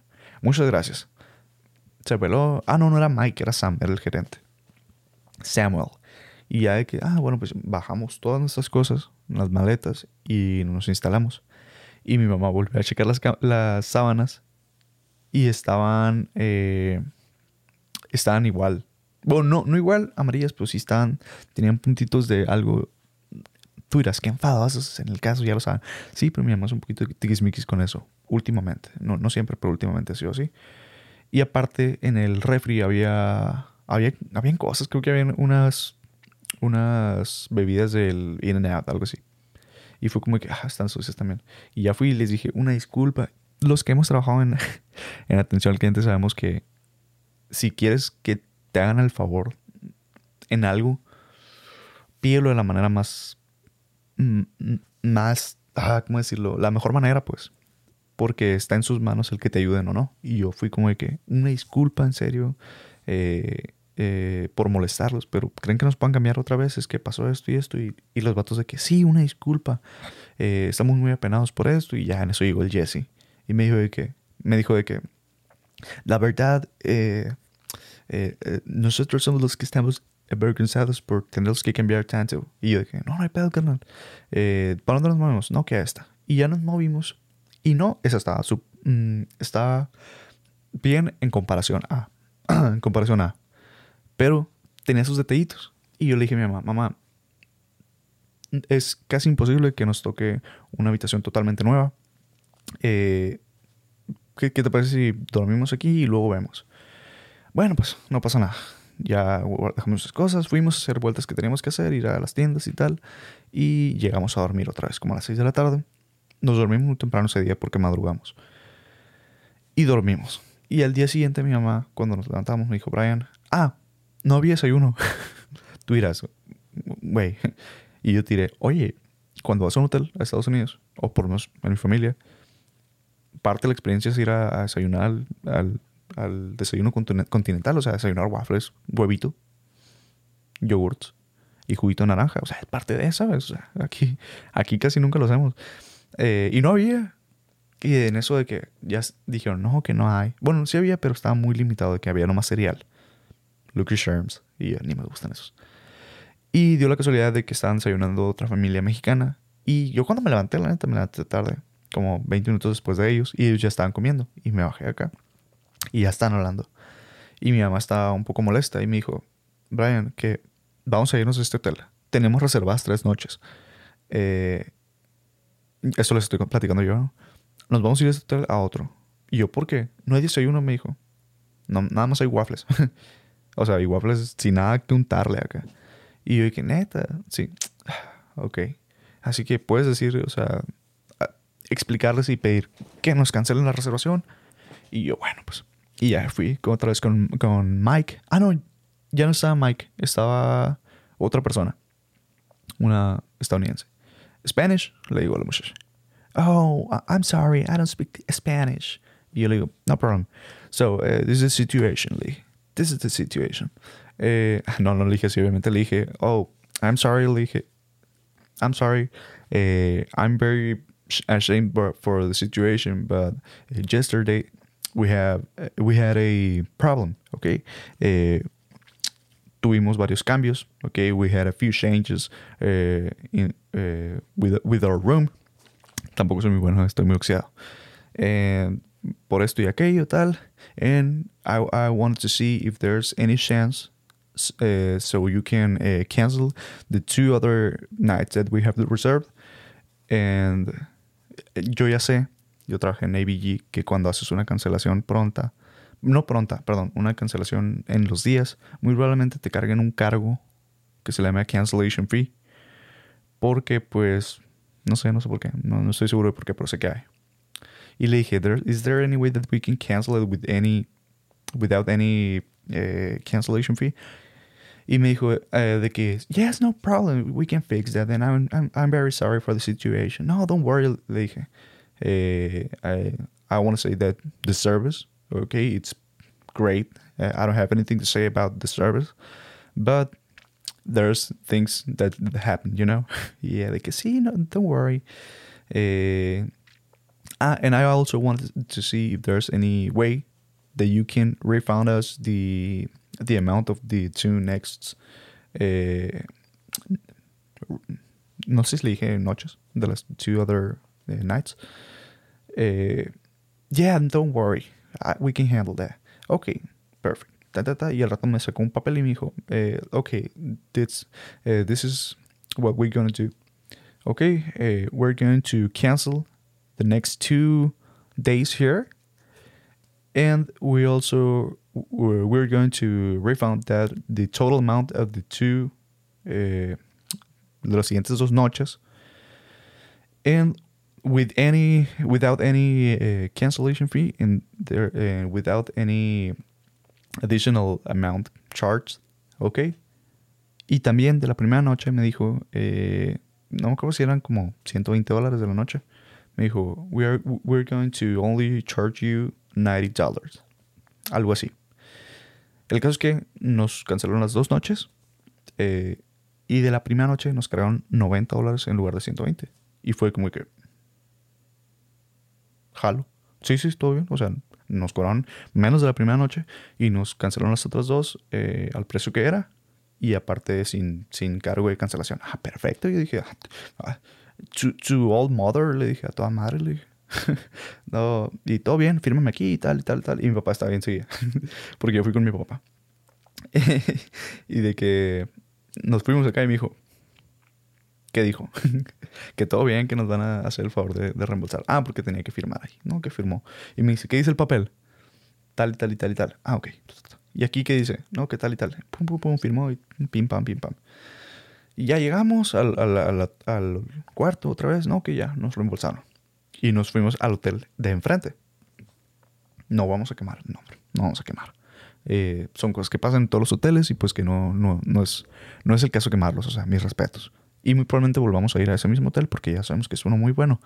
Muchas gracias. Se peló. Ah, no, no era Mike, era Sam, era el gerente. Samuel. Y ya de que, ah, bueno, pues bajamos todas nuestras cosas, las maletas, y nos instalamos. Y mi mamá volvió a checar las, las sábanas y estaban, eh, estaban igual. Bueno, no, no igual amarillas, pero sí estaban, tenían puntitos de algo. Tú dirás, qué en el caso, ya lo saben. Sí, pero mi mamá es un poquito tiquismiquis con eso, últimamente. No, no siempre, pero últimamente ha sido así. Y aparte, en el refri había, había habían cosas, creo que habían unas, unas bebidas del In algo así. Y fue como que, ah, están sucias también. Y ya fui y les dije, una disculpa. Los que hemos trabajado en, en atención al cliente sabemos que si quieres que te hagan el favor en algo, pídelo de la manera más mm, mm, más, ah, ¿cómo decirlo? La mejor manera, pues. Porque está en sus manos el que te ayuden o no. Y yo fui como de que, una disculpa, en serio, eh, eh, por molestarlos, pero ¿creen que nos puedan cambiar otra vez? Es que pasó esto y esto. Y, y los vatos de que, sí, una disculpa. Eh, estamos muy apenados por esto. Y ya en eso llegó el Jesse. Y me dijo de que, me dijo de que, la verdad, eh, eh, eh, nosotros somos los que estamos avergonzados por tenerlos que cambiar tanto. Y yo dije, no, no hay pedo, carnal. Eh, ¿Para dónde nos movemos? No, que esta. Y ya nos movimos. Y no, esa estaba, su, mm, estaba bien en comparación a. en comparación a. Pero tenía sus detallitos. Y yo le dije a mi mamá, mamá, es casi imposible que nos toque una habitación totalmente nueva. Eh, ¿qué, qué te parece si dormimos aquí y luego vemos? Bueno, pues no pasa nada. Ya dejamos nuestras cosas, fuimos a hacer vueltas que teníamos que hacer, ir a las tiendas y tal. Y llegamos a dormir otra vez, como a las 6 de la tarde. Nos dormimos muy temprano ese día porque madrugamos. Y dormimos. Y al día siguiente mi mamá, cuando nos levantamos, me dijo, Brian, ah, no había desayuno. Tú dirás, güey. Y yo tiré, oye, cuando vas a un hotel a Estados Unidos, o por lo menos en mi familia, parte de la experiencia es ir a, a desayunar al, al- desayuno continen- continental, o sea, desayunar waffles, huevito, yogurts y juguito de naranja. O sea, es parte de eso, ¿sabes? O sea, aquí, aquí casi nunca lo hacemos. Eh, y no había. Y en eso de que ya dijeron, no, que no hay. Bueno, sí había, pero estaba muy limitado de que había nomás cereal. Lucky Sherms. Y ni me gustan esos. Y dio la casualidad de que estaban desayunando otra familia mexicana. Y yo cuando me levanté, la neta, me levanté tarde. Como 20 minutos después de ellos. Y ellos ya estaban comiendo. Y me bajé acá. Y ya están hablando. Y mi mamá estaba un poco molesta. Y me dijo, Brian, que vamos a irnos a este hotel. Tenemos reservadas tres noches. Eh, eso les estoy platicando yo. ¿no? Nos vamos a ir de este hotel a otro. Y yo, ¿por qué? No hay desayuno, me dijo. No, nada más hay waffles. o sea, hay waffles sin nada que untarle acá. Y yo dije, neta, sí. Ok. Así que puedes decir, o sea, explicarles y pedir que nos cancelen la reservación. Y yo, bueno, pues. Y ya fui otra vez con, con Mike. Ah, no, ya no estaba Mike, estaba otra persona. Una estadounidense. Spanish, le digo a la muchacha. Oh, I'm sorry, I don't speak Spanish. Y yo le digo, no problem. So, uh, this is the situation, le dije. This is the situation. Eh, no, no le dije así, obviamente le dije, oh, I'm sorry, le dije. I'm sorry. eh, I'm very sh- ashamed for the situation, but yesterday we have we had a problem. Okay, Eh, tuvimos varios cambios. Okay, we had a few changes with our room. Tampoco soy muy bueno, estoy muy oxidado. Por esto y aquello tal. And I I wanted to see if there's any chance uh, so you can uh, cancel the two other nights that we have reserved. And eh, yo ya sé, yo trabajé en ABG, que cuando haces una cancelación pronta, no pronta, perdón, una cancelación en los días, muy probablemente te carguen un cargo que se llama cancellation fee. Porque pues, no sé, no sé por qué, no, no estoy seguro de por qué, pero sé que hay. Dije, "There- is there any way that we can cancel it with any, without any eh, cancellation fee? Y me dijo eh, de que, yes, no problem, we can fix that, and I'm, I'm, I'm very sorry for the situation. No, don't worry, le dije. Eh, I, I want to say that the service, okay, it's great. Uh, I don't have anything to say about the service, but there's things that happen, you know? yeah, que sí, no, don't worry. And I also wanted to see if there's any way that you can refund us the the amount of the two next eh, no sé si le dije noches two other eh, nights. Eh, yeah don't worry. I- we can handle that. Okay perfect. Ta, ta, ta. y al rato me sacó un papel y me dijo eh, okay this, this is what we're gonna do. Okay we're going to cancel the next two days here. And we also we're going to refund that the total amount of the two eh, las siguientes dos noches. And with any without any uh, cancellation fee and there uh, without any additional amount charged okay y también de la primera noche me dijo eh, no me acuerdo si eran como 120 dólares de la noche. Me dijo, We are, we're going to only charge you 90 dollars. Algo así. El caso es que nos cancelaron las dos noches. eh, y de la primera noche nos cargaron 90 dólares en lugar de 120. Y fue como que. Jalo. Sí, sí, todo bien. O sea, nos cobraron menos de la primera noche y nos cancelaron las otras dos eh, al precio que era. Y aparte sin, sin cargo de cancelación. Ah, perfecto. Yo dije, ah, to, to old mother, le dije, a toda madre, le dije. no, y todo bien, fírmame aquí y tal y tal y tal. Y mi papá estaba bien seguida. Porque yo fui con mi papá. y de que nos fuimos acá y me dijo, ¿qué dijo? que todo bien, que nos van a hacer el favor de, de reembolsar. Ah, porque tenía que firmar ahí. No, que firmó. Y me dice, ¿qué dice el papel? Tal y tal y tal y tal. Ah, ok. ¿Y aquí qué dice? No, que tal y tal. Pum, pum, pum, firmó y pim, pam, pim, pam. Y ya llegamos al, al- al- cuarto otra vez. No, que ya nos reembolsaron. Y nos fuimos al hotel de enfrente. No vamos a quemar. No, no vamos a quemar. Eh, son cosas que pasan en todos los hoteles y pues que no, no, no, es, no es el caso quemarlos. O sea, mis respetos. Y muy probablemente volvamos a ir a ese mismo hotel porque ya sabemos que es uno muy bueno.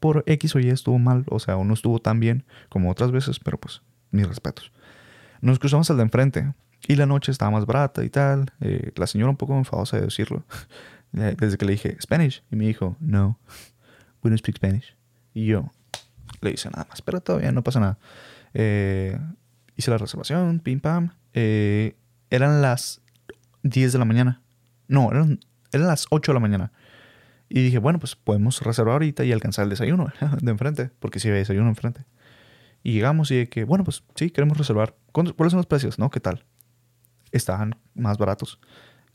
Por X o Y estuvo mal, o sea, o no estuvo tan bien como otras veces, pero pues mis respetos. Nos cruzamos al de enfrente y la noche estaba más barata y tal. Eh, la señora un poco enfadosa de decirlo. Eh, Desde que le dije Spanish y me dijo, no, we don't speak Spanish. Y yo le hice nada más, pero todavía no pasa nada. Eh, hice la reservación, pim pam. Eh, eran las 10 de la mañana. No, eran, eran las 8 de la mañana. Y dije, bueno, pues podemos reservar ahorita y alcanzar el desayuno de enfrente, porque sí había desayuno enfrente. Y llegamos y de que, bueno, pues sí, queremos reservar. ¿Cuántos- ¿Cuáles son los precios? ¿No? ¿Qué tal? Estaban más baratos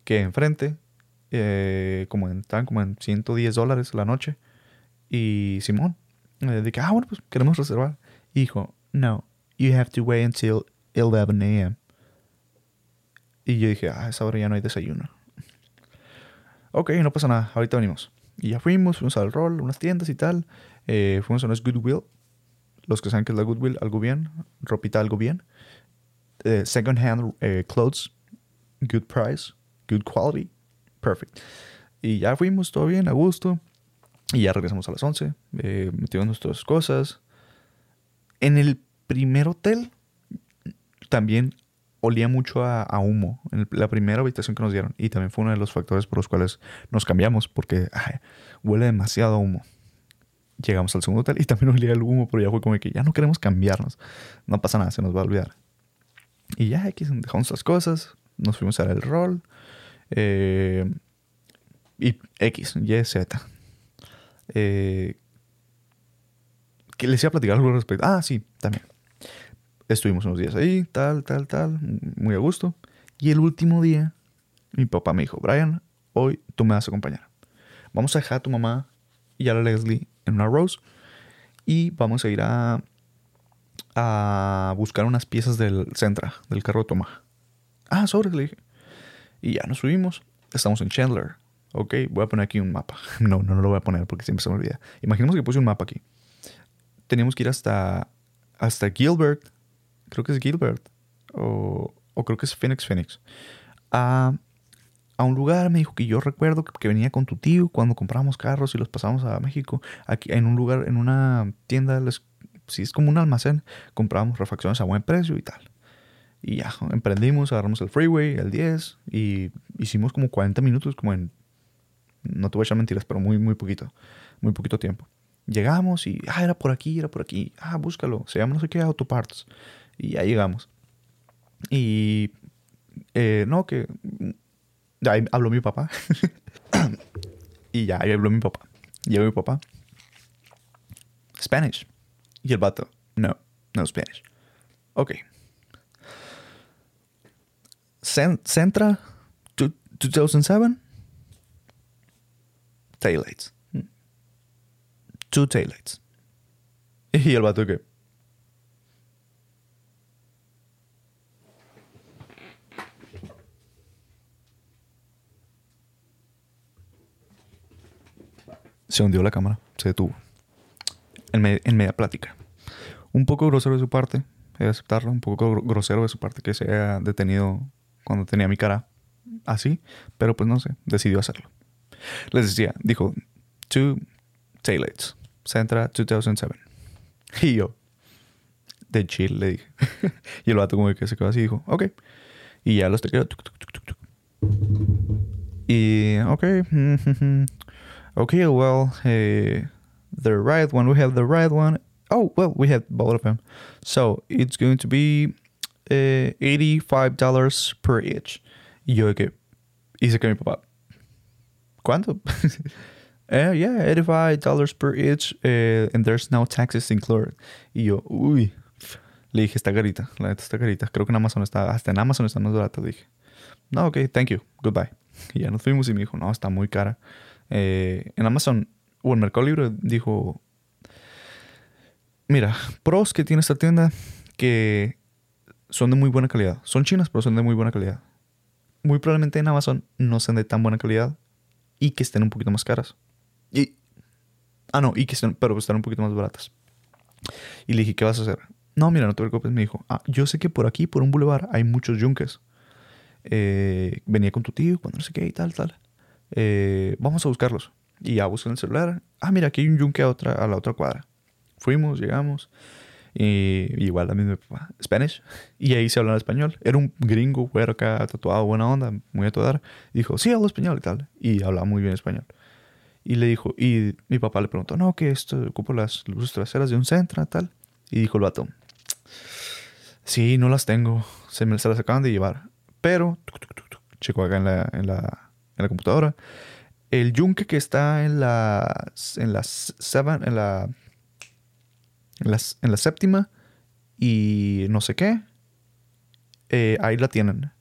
que enfrente. eh, como en, estaban como en 110 dólares la noche. Y Simón, eh, de que, ah, bueno, pues queremos reservar. Y dijo, no, you have to wait until 11 a.m. Y yo dije, ah, a esa hora ya no hay desayuno. Ok, no pasa nada, ahorita venimos. Y ya fuimos, fuimos al rol, unas tiendas y tal. Eh, fuimos a unas Goodwill. Los que saben que es la Goodwill, algo bien. Ropita, algo bien. Eh, second hand eh, clothes, good price, good quality, perfect. Y ya fuimos, todo bien, a gusto. Y ya regresamos a las 11. Eh, metimos nuestras cosas. En el primer hotel también olía mucho a, a humo. En el- la primera habitación que nos dieron. Y también fue uno de los factores por los cuales nos cambiamos. Porque ay, huele demasiado a humo. Llegamos al segundo hotel y también olía el humo. Pero ya fue como que ya no queremos cambiarnos. No pasa nada, se nos va a olvidar. Y ya X, dejamos nuestras cosas. Nos fuimos a dar el rol. Eh, y X, Y, Z. Eh, que les iba a platicar algo al respecto. Ah, sí, también. Estuvimos unos días ahí, tal, tal, tal, muy a gusto. Y el último día, mi papá me dijo, Brian, hoy tú me vas a acompañar. Vamos a dejar a tu mamá y a la Leslie en una Rose y vamos a ir a, a buscar unas piezas del Centra, del carro de tu mamá. Ah, sobre, le dije. Y ya nos subimos. Estamos en Chandler. Ok, voy a poner aquí un mapa. No, no, no lo voy a poner porque siempre se me olvida. Imaginemos que puse un mapa aquí. Teníamos que ir hasta, hasta Gilbert. Creo que es Gilbert. O, o creo que es Phoenix, Phoenix. A, a un lugar, me dijo que yo recuerdo que, venía con tu tío cuando comprábamos carros y los pasamos a México. Aquí en un lugar, en una tienda, les, sí, es como un almacén. Comprábamos refacciones a buen precio y tal. Y ya, emprendimos, agarramos el freeway, el 10, y hicimos como 40 minutos, como en no te voy a echar mentiras, pero muy, muy poquito. Muy poquito tiempo. Llegamos y, ah, era por aquí, era por aquí. Ah, búscalo. Se llama no sé qué, Autoparts. Y ya llegamos. Y, eh, no, que... Ahí habló mi papá. y ya, ahí habló mi papá. Llegó mi papá. Spanish. Y el vato, no, no Spanish. Ok. Cen- Centra two- 2007 taillights. Two taillights. Y el vato que. Se hundió la cámara, se detuvo. En, en media plática. Un poco grosero de su parte, he de aceptarlo. Un poco gro- grosero de su parte que se haya detenido cuando tenía mi cara así. Pero pues no sé, decidió hacerlo. Les decía, dijo, two taillights, Centra 2007. Y yo, de chill, le dije. y el vato como que se quedó así dijo, ok. Y ya los tuc. Y, ok. ok, well, eh, the right one, we have the right one. Oh, well, we have both of them. So, it's going to be eh, $85 per each. Y yo que, hice que mi papá, ¿cuánto? eh, yeah, $85 per each, eh, and there's no taxes included. Y yo, uy, le dije, está carita, la neta está carita. Creo que en Amazon está, hasta en Amazon está más barata. Dije, no, ok, thank you, goodbye. Y ya nos fuimos y me dijo, no, está muy cara. Eh, en Amazon o en Mercado Libre dijo, mira, pros que tiene esta tienda que son de muy buena calidad. Son chinas, pero son de muy buena calidad. Muy probablemente en Amazon no sean de tan buena calidad y que estén un poquito más caras. Y, ah, no, y que estén, pero están un poquito más baratas. Y le dije, ¿qué vas a hacer? No, mira, no te preocupes. Me dijo, ah, yo sé que por aquí, por un bulevar, hay muchos yunques. Eh, venía con tu tío, cuando no sé qué y tal, tal. Eh, vamos a buscarlos. Y ya busqué en el celular. Ah, mira, aquí hay un yunque a, otra, a la otra cuadra. Fuimos, llegamos. Y igual también mi papá, Spanish. Y ahí se hablaba español. Era un gringo, güero acá, tatuado, buena onda, muy a toda. Dijo, sí, hablo español y tal. Y hablaba muy bien español. Y le dijo, y mi papá le preguntó, no, que esto ocupo las luces traseras de un Centra, tal. Y dijo el vato, sí, no las tengo. Se me se las acaban de llevar. Pero, tuc, tuc, tuc, checo acá en la, en la, en la computadora. El yunque que está en la, en la, seven, en la, en la, en la séptima y no sé qué, eh, ahí la tienen.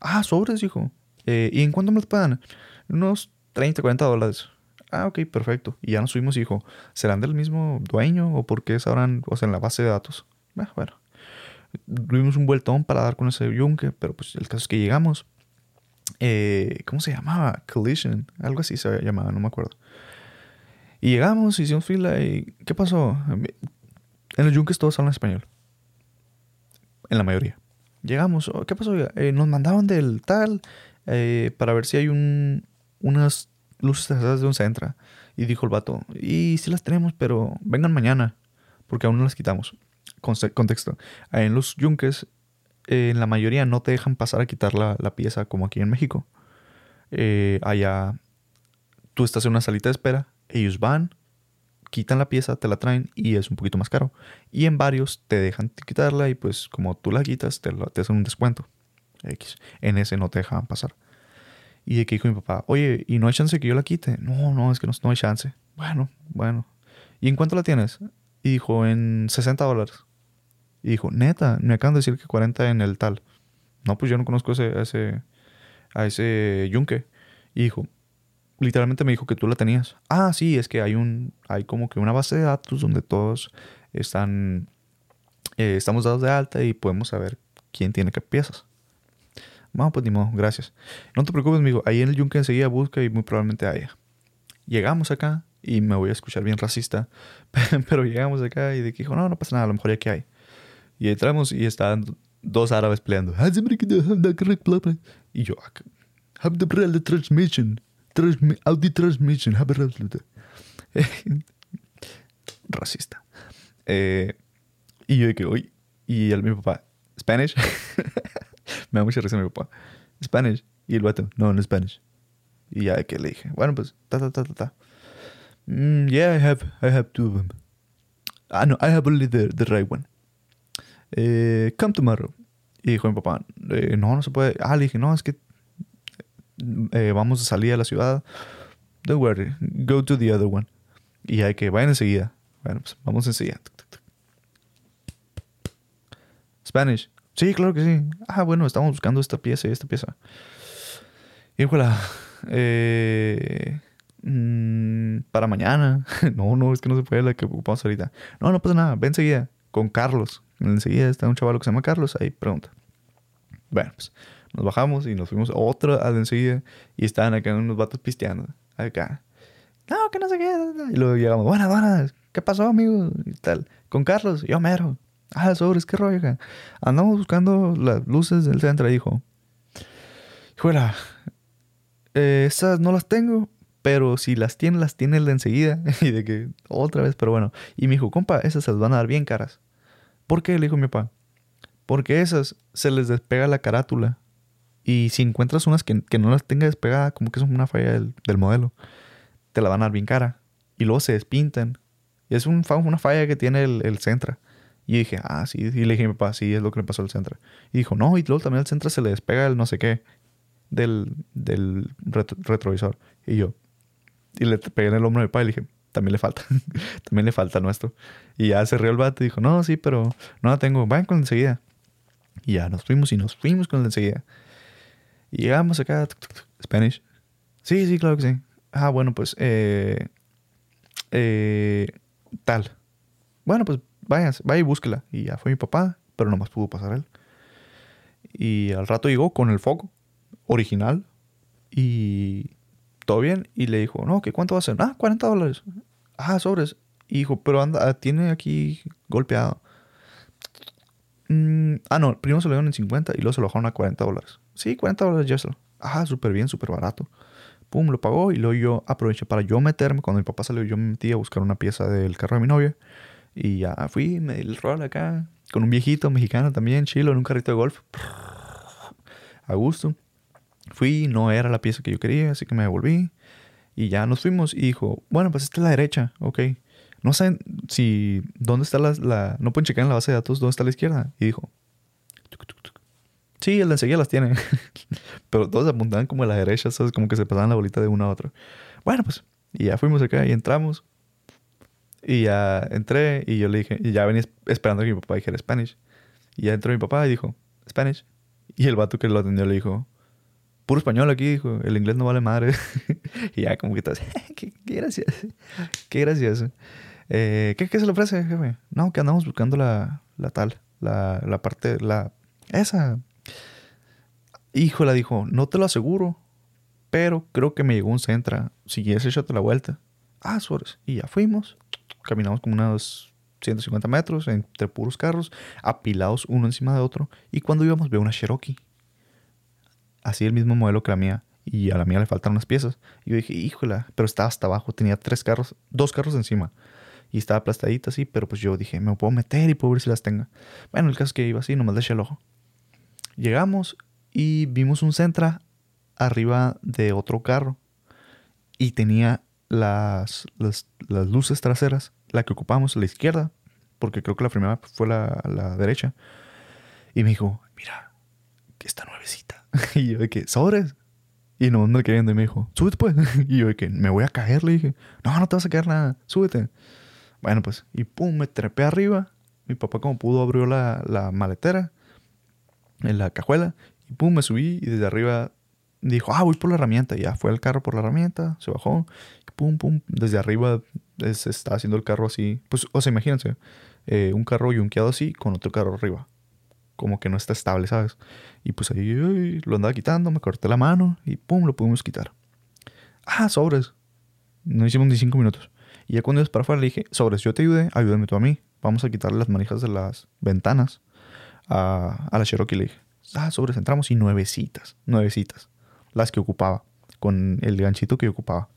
Ah, sobres, dijo. Eh, ¿Y en cuánto me las pagan? Unos 30, 40 dólares. Ah, ok, perfecto. Y ya nos subimos y dijo, ¿serán del mismo dueño o por qué sabrán, o sea, en la base de datos? Ah, bueno, tuvimos un vueltón para dar con ese yunque, pero pues el caso es que llegamos. Eh, ¿Cómo se llamaba? Collision, algo así se llamaba, no me acuerdo. Y llegamos, hicimos fila y ¿qué pasó? En los yunques todos hablan español. En la mayoría. Llegamos, oh, ¿qué pasó? Eh, nos mandaban del tal eh, para ver si hay un, unas luces traseras de un Centra. Y dijo el vato, y sí las tenemos, pero vengan mañana, porque aún no las quitamos. Contexto. En los yunques, eh, en la mayoría no te dejan pasar a quitar la, la pieza como aquí en México. Eh, allá tú estás en una salita de espera, ellos van, quitan la pieza, te la traen y es un poquito más caro. Y en varios te dejan quitarla y pues como tú la quitas, te, lo- te hacen un descuento. X. En ese no te dejaban pasar. Y de que dijo mi papá, oye, ¿y no hay chance que yo la quite? No, no, es que no, no hay chance. Bueno, bueno. ¿Y en cuánto la tienes? Y dijo, en 60 dólares. Y dijo, neta, me acaban de decir que 40 en el tal. No, pues yo no conozco ese, a ese, a ese yunque. Y dijo, literalmente me dijo que tú la tenías. Ah, sí, es que hay un, hay como que una base de datos donde todos están, eh, estamos dados de alta y podemos saber quién tiene qué piezas. Bueno, pues ni modo, gracias. No te preocupes, amigo. Ahí en el yunque enseguida busca y muy probablemente haya. Llegamos acá y me voy a escuchar bien racista, pero llegamos acá y dijo, no, no pasa nada, a lo mejor ya que hay. Y entramos y estaban dos árabes peleando. Y yo, "Have the bread, the transmission, transmi- Audi transmission, Racista. Eh, y yo que, oye, y el mi papá, Spanish. me da mucha risa mi papá. Spanish. Y el vato, no, no Spanish. Y ya dije, bueno, pues, ta, ta, ta, ta, ta. "Mm, yeah, I have, I have two of them. Ah, no, I have only the, the right one. Eh, come tomorrow. Y dijo mi papá, "Eh, no, no se puede. Ah, le dije, no, es que eh, vamos a salir a la ciudad. Don't worry, go to the other one. Y de que vayan enseguida. Bueno, pues vamos enseguida. Spanish. Sí, claro que sí. Ah, bueno, estamos buscando esta pieza y esta pieza. Híjola. Eh, mm, para mañana. no, no, es que no se puede la que ocupamos ahorita. No, no pasa nada. Ven enseguida. Con Carlos. Enseguida está un chaval que se llama Carlos. Ahí pregunta. Bueno, pues nos bajamos y nos fuimos a la enseguida. Y estaban acá unos vatos pisteando. Acá. No, que no sé qué. Y luego llegamos. Buenas, buenas. ¿Qué pasó, amigo? Y tal. Con Carlos. Yo mero. Ah, sobres, qué rollo. acá? Andamos buscando las luces del centro. Dijo. Híjola. Eh, esas no las tengo, Pero si las tiene, las tiene el de enseguida. Y de que otra vez, pero bueno. Y me dijo, compa, esas se las van a dar bien caras. ¿Por qué? Le dijo mi papá. Porque esas se les despega la carátula. Y si encuentras unas que, que no las tenga despegada, como que es una falla del, del modelo, te la van a dar bien cara. Y luego se despintan. Y es una falla que tiene el, el Sentra. Y dije, ah, sí. Y le dije a mi papá, sí, es lo que le pasó al Sentra. Y dijo, no, y luego también al Sentra se le despega el no sé qué del, del retro- retrovisor. Y yo, y le pegué en el hombro a mi papá y le dije, también le falta. también le falta al nuestro. Y ya se rió el vato y dijo, no, sí, pero no la tengo. Vayan con la enseguida. Y ya nos fuimos y nos fuimos con la enseguida. Y llegamos acá, tuc, tuc, tuc, Spanish. Sí, sí, claro que sí. Ah, bueno, pues, eh, eh, tal. Bueno, pues vayas, vaya y búsquela. Y ya fue mi papá, pero nomás pudo pasar él. Y al rato llegó con el foco original y todo bien. Y le dijo, no, ¿qué cuánto va a ser? Ah, 40 dólares. Ah, sobres. Y dijo, pero anda, ah, tiene aquí golpeado. Mm, ah, no, primero se lo dieron en 50 y luego se lo bajaron a 40 dólares. Sí, 40 dólares lo. Ah, súper bien, súper barato. Pum, lo pagó y luego yo aproveché para yo meterme. Cuando mi papá salió, yo me metí a buscar una pieza del carro de mi novia. Y ya fui, me di el rol acá. Con un viejito mexicano también, chilo, en un carrito de golf. A gusto. Fui, no era la pieza que yo quería, así que me devolví. Y ya nos fuimos. Y dijo, bueno, pues esta es la derecha, ok. No saben si, ¿dónde está la, la- No pueden checar en la base de datos dónde está la izquierda. Y dijo, tuc, tuc, tuc. sí, el de enseguida las tiene. Pero todos apuntaban como a la derecha, ¿sabes? Como que se pasaban la bolita de uno a otro. Bueno, pues, y ya fuimos acá y entramos. Y ya entré y yo le dije, y ya venía es- esperando que mi papá dijera Spanish. Y ya entró mi papá y dijo, Spanish. Y el vato que lo atendió le dijo, puro español aquí, dijo, el inglés no vale madre. y ya como que estás, qué, qué gracioso, qué gracioso. Eh, ¿qué, ¿Qué se le ofrece, jefe? No, que andamos buscando la, la tal, la, la parte, la, esa. Híjola, dijo, no te lo aseguro, pero creo que me llegó un Centra. Si quieres, échate la vuelta. Ah, Suárez. Y ya fuimos. Caminamos como unos 150 metros entre puros carros, apilados uno encima de otro. Y cuando íbamos, veo una Cherokee. Así el mismo modelo que la mía. Y a la mía le faltan unas piezas. Y yo dije, híjola, pero estaba hasta abajo. Tenía tres carros, dos carros encima. Y estaba aplastadita así, pero pues yo dije, me puedo meter y puedo ver si las tenga. Bueno, el caso es que iba así, nomás le eché el ojo. Llegamos y vimos un Centra arriba de otro carro. Y tenía las, las, luces traseras, la que ocupamos la izquierda, porque creo que la primera fue la, la derecha. Y me dijo, mira, que nuevecita. y yo de que, sobres. Y no me quedé viendo y me dijo, súbete pues. y yo de que, me voy a caer, le dije. No, no te vas a caer nada, súbete. Bueno, pues, y pum, me trepé arriba. Mi papá como pudo abrió la, la maletera, en la cajuela, y pum, me subí y desde arriba dijo, ah, voy por la herramienta. Ya fue al carro por la herramienta, se bajó, y pum, pum, desde arriba se está haciendo el carro así. Pues, o sea, imagínense, eh, un carro yunqueado así con otro carro arriba. Como que no está estable, ¿sabes? Y pues ahí lo andaba quitando, me corté la mano y pum, lo pudimos quitar. Ah, sobres. No hicimos ni cinco minutos. Y ya cuando ibas para afuera le dije, sobres, yo te ayudé, ayúdame tú a mí. Vamos a quitarle las manijas de las ventanas a, a la Cherokee. Le dije, ah, sobres, entramos y nuevecitas, nuevecitas. Las que ocupaba, con el ganchito que ocupaba.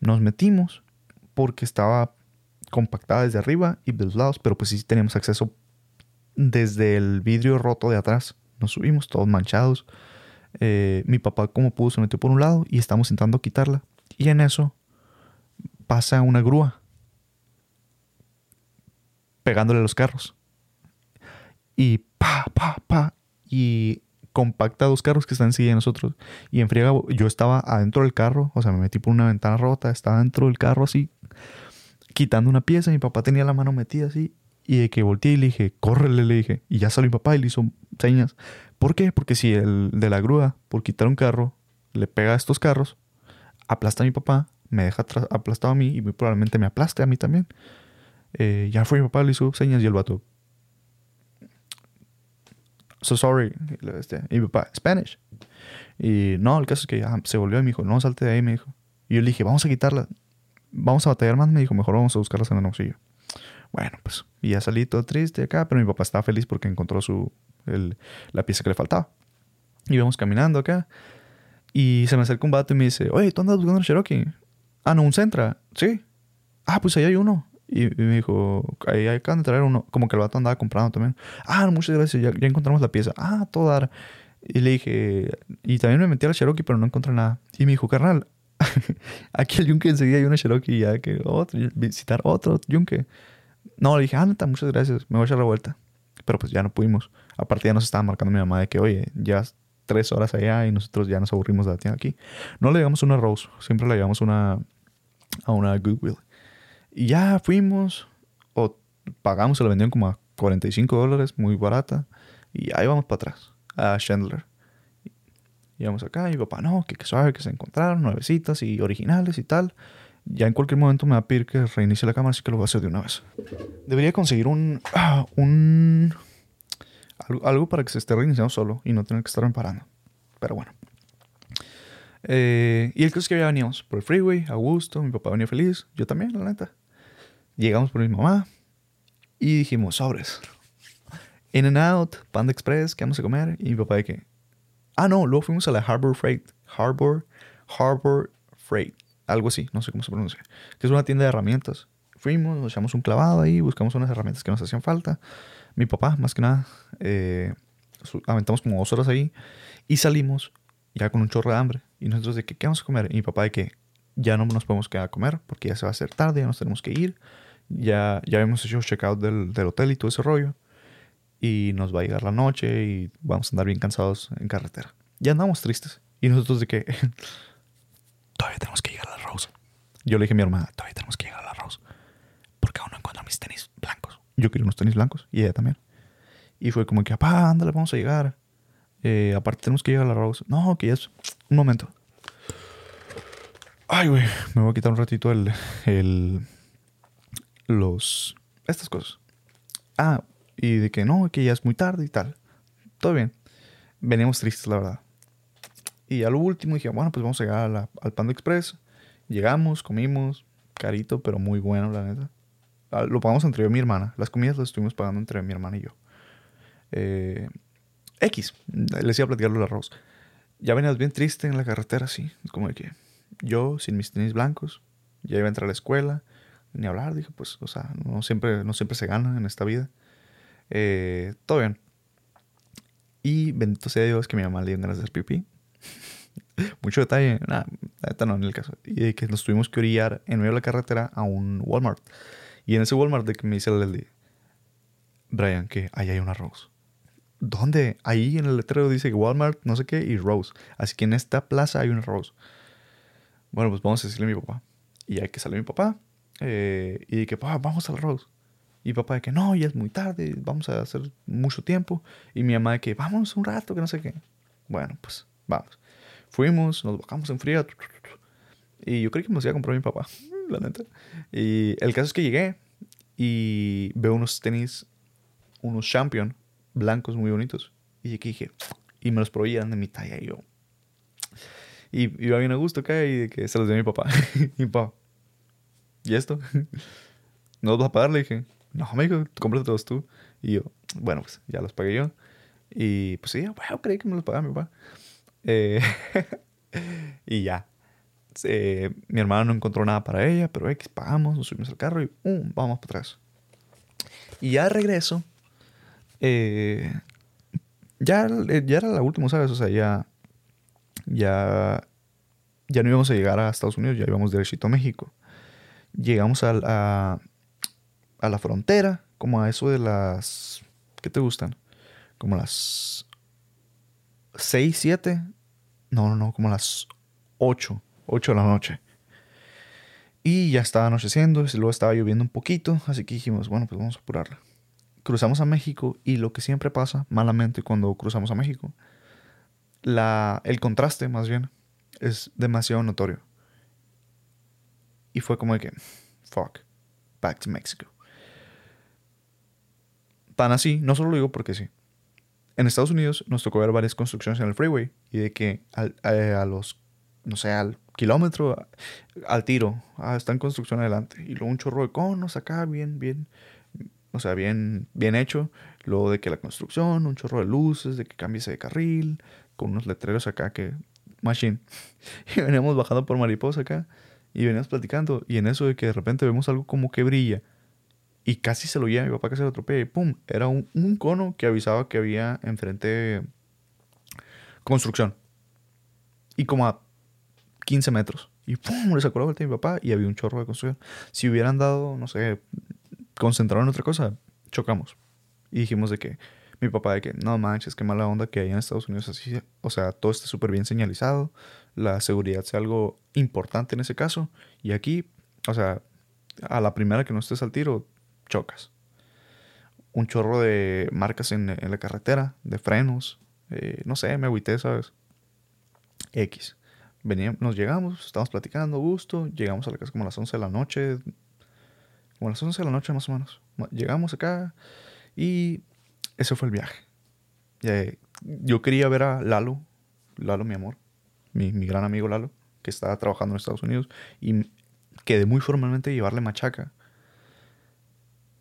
Nos metimos porque estaba compactada desde arriba y de los lados, pero pues sí teníamos acceso desde el vidrio roto de atrás. Nos subimos todos manchados. Eh, mi papá como pudo se metió por un lado y estamos intentando quitarla. Y en eso pasa una grúa pegándole a los carros. Y pa, pa, pa. Y compacta dos carros que están siguiendo nosotros. Y en friega, yo estaba adentro del carro, o sea, me metí por una ventana rota, estaba dentro del carro así, quitando una pieza. Mi papá tenía la mano metida así. Y de que volteé y le dije, córrele, le dije. Y ya salió mi papá y le hizo señas. ¿Por qué? Porque si el de la grúa, por quitar un carro, le pega a estos carros, aplasta a mi papá, me deja aplastado a mí y muy probablemente me aplaste a mí también. Eh, ya fue mi papá, le hizo señas y el vato. So sorry. Este, y mi papá, Spanish. Y no, el caso es que ah, se volvió y me dijo, no, salte de ahí, me dijo. Y yo le dije, vamos a quitarla. Vamos a batallar más, me dijo, mejor vamos a buscarlas en el bolsillo. Bueno, pues, y ya salí todo triste acá, pero mi papá estaba feliz porque encontró su, el- la pieza que le faltaba. Y íbamos caminando acá. Y se me acerca un vato y me dice, oye, ¿tú andas buscando una Cherokee? Ah, no, un Centra. Sí. Ah, pues ahí hay uno. Y, y me dijo, ahí acaban de traer uno. Como que el vato andaba comprando también. Ah, muchas gracias, ya, ya encontramos la pieza. Ah, todo dar. Y le dije, y también me metí a la Cherokee, pero no encontré nada. Y me dijo, carnal, aquí el yunque enseguida hay una Cherokee ya que otro, visitar otro yunque. No, le dije, ah, muchas gracias, me voy a echar la vuelta. Pero pues ya no pudimos. Aparte ya nos estaba marcando mi mamá de que, oye, llevas tres horas allá y nosotros ya nos aburrimos de la tienda aquí. No le llevamos una Rose, siempre le llevamos una a una Goodwill. Y ya fuimos, o pagamos, se la vendieron como a 45 dólares, muy barata. Y ahí vamos para atrás, a Chandler. Y vamos acá, y mi papá, no, que, que suave, que se encontraron, nuevecitas y originales y tal. Ya en cualquier momento me va a pedir que reinicie la cámara, así que lo voy a hacer de una vez. Debería conseguir un. ah, un algo, algo para que se esté reiniciando solo y no tener que estar parando. Pero bueno. Eh, y el caso es que ya veníamos por el freeway, a gusto, mi papá venía feliz, yo también, la neta. Llegamos por mi mamá y dijimos, sobres. In and out, Panda Express, ¿qué vamos a comer? Y mi papá de que, ah, no, luego fuimos a la Harbor Freight, Harbor, Harbor Freight, algo así, no sé cómo se pronuncia, que es una tienda de herramientas. Fuimos, nos echamos un clavado ahí, buscamos unas herramientas que nos hacían falta. Mi papá, más que nada, eh, aventamos como dos horas ahí y salimos ya con un chorro de hambre. Y nosotros de que, ¿qué vamos a comer? Y mi papá de que ya no nos podemos quedar a comer porque ya se va a hacer tarde, ya nos tenemos que ir. Ya, ya hemos hecho checkout del, del hotel y todo ese rollo. Y nos va a llegar la noche y vamos a andar bien cansados en carretera. Ya andamos tristes. Y nosotros de que todavía tenemos que llegar a la. Yo le dije a mi hermana, todavía tenemos que llegar a la Rose. Porque aún no encuentro mis tenis blancos. Yo quería unos tenis blancos y ella también. Y fue como que, papá, ándale, vamos a llegar. Eh, aparte tenemos que llegar a la Rose. No, que ya es... Un momento. Ay, güey. Me voy a quitar un ratito el... el los... Estas cosas. Ah, y de que no, que ya es muy tarde y tal. Todo bien. Veníamos tristes, la verdad. Y a lo último dije, bueno, pues vamos a llegar a al Panda Express. Llegamos, comimos. Carito, pero muy bueno, la neta. Ah, Lo pagamos entre yo y mi hermana. Las comidas las estuvimos pagando entre mi hermana y yo. Eh, X. Les iba a platicar del arroz. Ya venías bien triste en la carretera, sí. Como de que yo, sin mis tenis blancos, ya iba a entrar a la escuela. Ni hablar, dije, pues, o sea, no siempre, no siempre se gana en esta vida. Eh, todo bien. Y bendito sea Dios que mi mamá le dio ganas de hacer pipí. Mucho detalle, nada, no en el caso. Y de que nos tuvimos que orillar en medio de la carretera a un Walmart. Y en ese Walmart de que me dice el de Brian, que ahí hay una Rose. ¿Dónde? Ahí en el letrero dice Walmart, no sé qué, y Rose. Así que en esta plaza hay una Rose. Bueno, pues vamos a decirle a mi papá. Y hay que sale mi papá. eh, y que, papá, vamos a la Rose. Y papá de que, no, ya es muy tarde, vamos a hacer mucho tiempo. Y mi mamá de que, vamos un rato, que no sé qué. Bueno, pues vamos. Fuimos, nos bajamos en frío. Y yo creí que me los iba a comprar mi papá, la neta. Y el caso es que llegué y veo unos tenis, unos Champion blancos muy bonitos. Y aquí dije, y me los probé y eran de mi talla. Y yo, y iba bien a gusto acá y de que se los dio a mi papá. y mi papá, ¿y esto? ¿No los vas a pagar? Le dije, no, me dijo, cómprate todos tú. Y yo, bueno, pues ya los pagué yo. Y pues sí, bueno, creí que me los pagaba mi papá. Eh, y ya. Eh, mi hermana no encontró nada para ella, pero X, pagamos, nos subimos al carro y ¡um! vamos para atrás. Y ya de regreso, eh, ya, ya era la última, ¿sabes? O sea, ya, ya, ya no íbamos a llegar a Estados Unidos, ya íbamos derechito a México. Llegamos a, a, a la frontera, como a eso de las... ¿Qué te gustan? Como las 6, 7. No, no, no, como las 8, 8 de la noche. Y ya estaba anocheciendo, luego estaba lloviendo un poquito, así que dijimos, bueno, pues vamos a apurarla. Cruzamos a México y lo que siempre pasa, malamente, cuando cruzamos a México, la, el contraste, más bien, es demasiado notorio. Y fue como de que, fuck, back to Mexico. Tan así, no solo lo digo porque sí. En Estados Unidos nos tocó ver varias construcciones en el freeway y de que al- a, a los, no sé, al kilómetro, al tiro, ah, está en construcción adelante. Y luego un chorro de conos acá, bien, bien, o sea, bien, bien hecho. Luego de que la construcción, un chorro de luces, de que cambiese de carril, con unos letreros acá que, machine. Y veníamos bajando por Mariposa acá Y veníamos platicando. Y en eso de que de repente vemos algo como que brilla. Y casi se lo lleva mi papá que se lo atropella. Y pum, era un, un cono que avisaba que había enfrente construcción. Y como a 15 metros. Y pum, le sacó la vuelta a mi papá y había un chorro de construcción. Si hubieran dado, no sé, concentrado en otra cosa, chocamos. Y dijimos de que, mi papá de que, no manches, qué mala onda que allá en Estados Unidos así, o sea, todo esté súper bien señalizado, la seguridad sea algo importante en ese caso. Y aquí, o sea, a la primera que no estés al tiro, chocas. Un chorro de marcas en, la carretera, de frenos, eh, no sé, me agüité, ¿sabes? X. Veníamos, nos llegamos, estábamos platicando, gusto, llegamos a la casa como a las 11 de la noche, como a las 11 de la noche más o menos. Llegamos acá y ese fue el viaje. Yo quería ver a Lalo, Lalo mi amor, mi, gran amigo Lalo, que estaba trabajando en Estados Unidos y quedé muy formalmente llevarle machaca.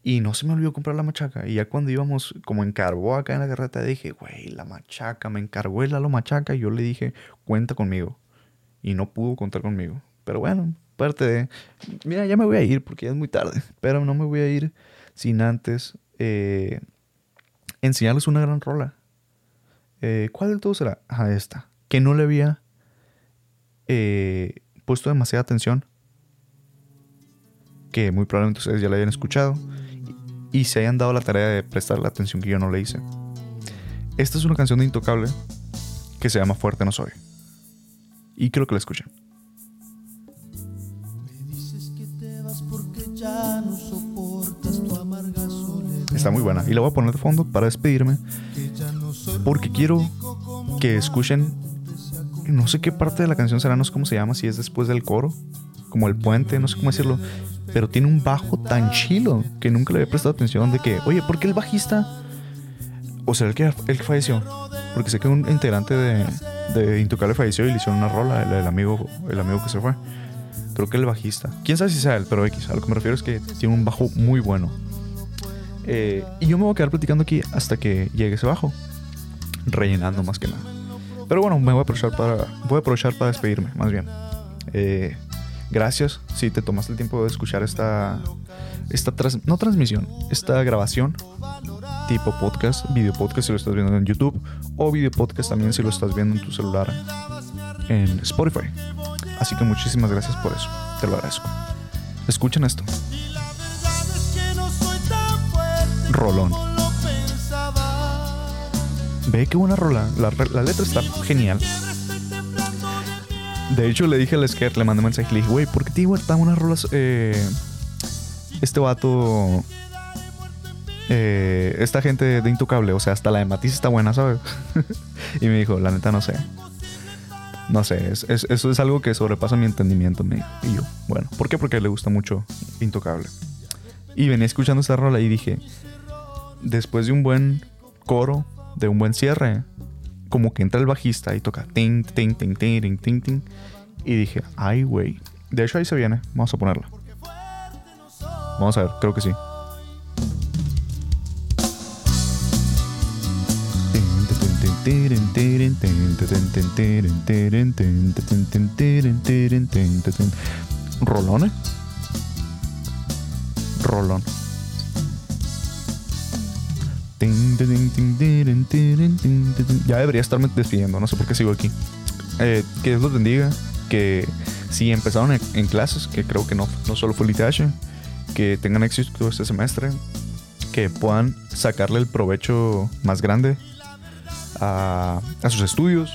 Y no se me olvidó comprar la machaca. Y ya cuando íbamos como en Carbó acá en la carreta, dije, güey, la machaca. Me encargó el Lalo machaca y yo le dije, cuenta conmigo. Y no pudo contar conmigo. Pero bueno, parte de... Mira, ya me voy a ir porque ya es muy tarde. Pero no me voy a ir sin antes eh, enseñarles una gran rola. Eh, ¿Cuál del todo será? Ah, esta. Que no le había eh, puesto demasiada atención. Que muy probablemente ustedes ya la hayan escuchado. Y, se hayan dado la tarea de prestar la atención que yo no le hice. Esta es una canción de Intocable que se llama Fuerte no soy. Y quiero que la escuchen. Está muy buena. Y la voy a poner de fondo para despedirme. Porque quiero que escuchen. No sé qué parte de la canción será, no sé cómo se llama, si es después del coro, como el puente, no sé cómo decirlo. Pero tiene un bajo tan chilo que nunca le había prestado atención. De que, oye, ¿por qué el bajista? O sea, el que, el que falleció. Porque sé que un integrante de, de Intocable falleció y le hicieron una rola, el, amigo, el amigo que se fue. Creo que el bajista. Quién sabe si sea él, pero X. A lo que me refiero es que tiene un bajo muy bueno. Eh, y yo me voy a quedar platicando aquí hasta que llegue ese bajo rellenando más que nada. Pero bueno, me voy a aprovechar para, voy a aprovechar para despedirme, más bien. Eh, gracias si te tomaste el tiempo de escuchar esta, esta trans- no transmisión, esta grabación tipo podcast, video podcast si lo estás viendo en YouTube o video podcast también si lo estás viendo en tu celular en Spotify. Así que muchísimas gracias por eso, te lo agradezco. Escuchen esto, rolón. Ve qué buena rola, la, la letra está genial. De hecho, le dije al Sker, le mandé mensaje y le dije, güey, ¿por qué te tan unas rolas? eh, este vato. eh, esta gente de Intocable, o sea, hasta la de Matiz está buena, ¿sabes? y me dijo, la neta, no sé. No sé, es- es- eso es algo que sobrepasa mi entendimiento. Me. Y yo, bueno, ¿por qué? Porque le gusta mucho Intocable. Y venía escuchando esta rola y dije, después de un buen coro, de un buen cierre, como que entra el bajista y toca ting, ting, ting, ting, ting, ting, ting. Y dije, ay, güey. De hecho, ahí se viene. Vamos a ponerla. Vamos a ver, creo que sí. Rolón, ¿eh? Rolón. Ya debería estarme despidiendo, no sé por qué sigo aquí. Eh, que Dios los bendiga, que si empezaron en, en clases, que creo que no, no solo fue el que tengan éxito este semestre, que puedan sacarle el provecho más grande a, a sus estudios.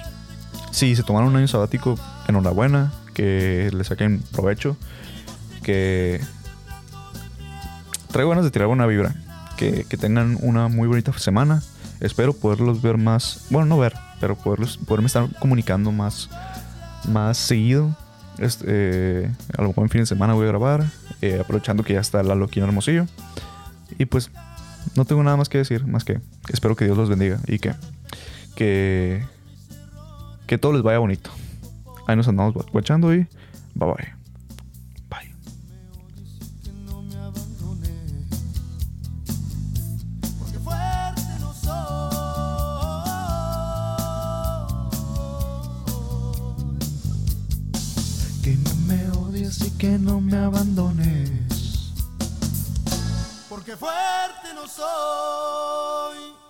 Si se tomaron un año sabático, enhorabuena, que le saquen provecho, que traigo ganas de tirar buena vibra. Que, tengan una muy bonita semana. Espero poderlos ver más. Bueno, no ver, pero poderlos, poderme estar comunicando más, más seguido. Este, eh, a lo mejor en fin de semana voy a grabar. eh, aprovechando que ya está la loquina Hermosillo. Y pues no tengo nada más que decir. Más que espero que Dios los bendiga. Y que, que, que todo les vaya bonito. Ahí nos andamos guachando y bye. Bye. que no me abandones. Porque fuerte no soy.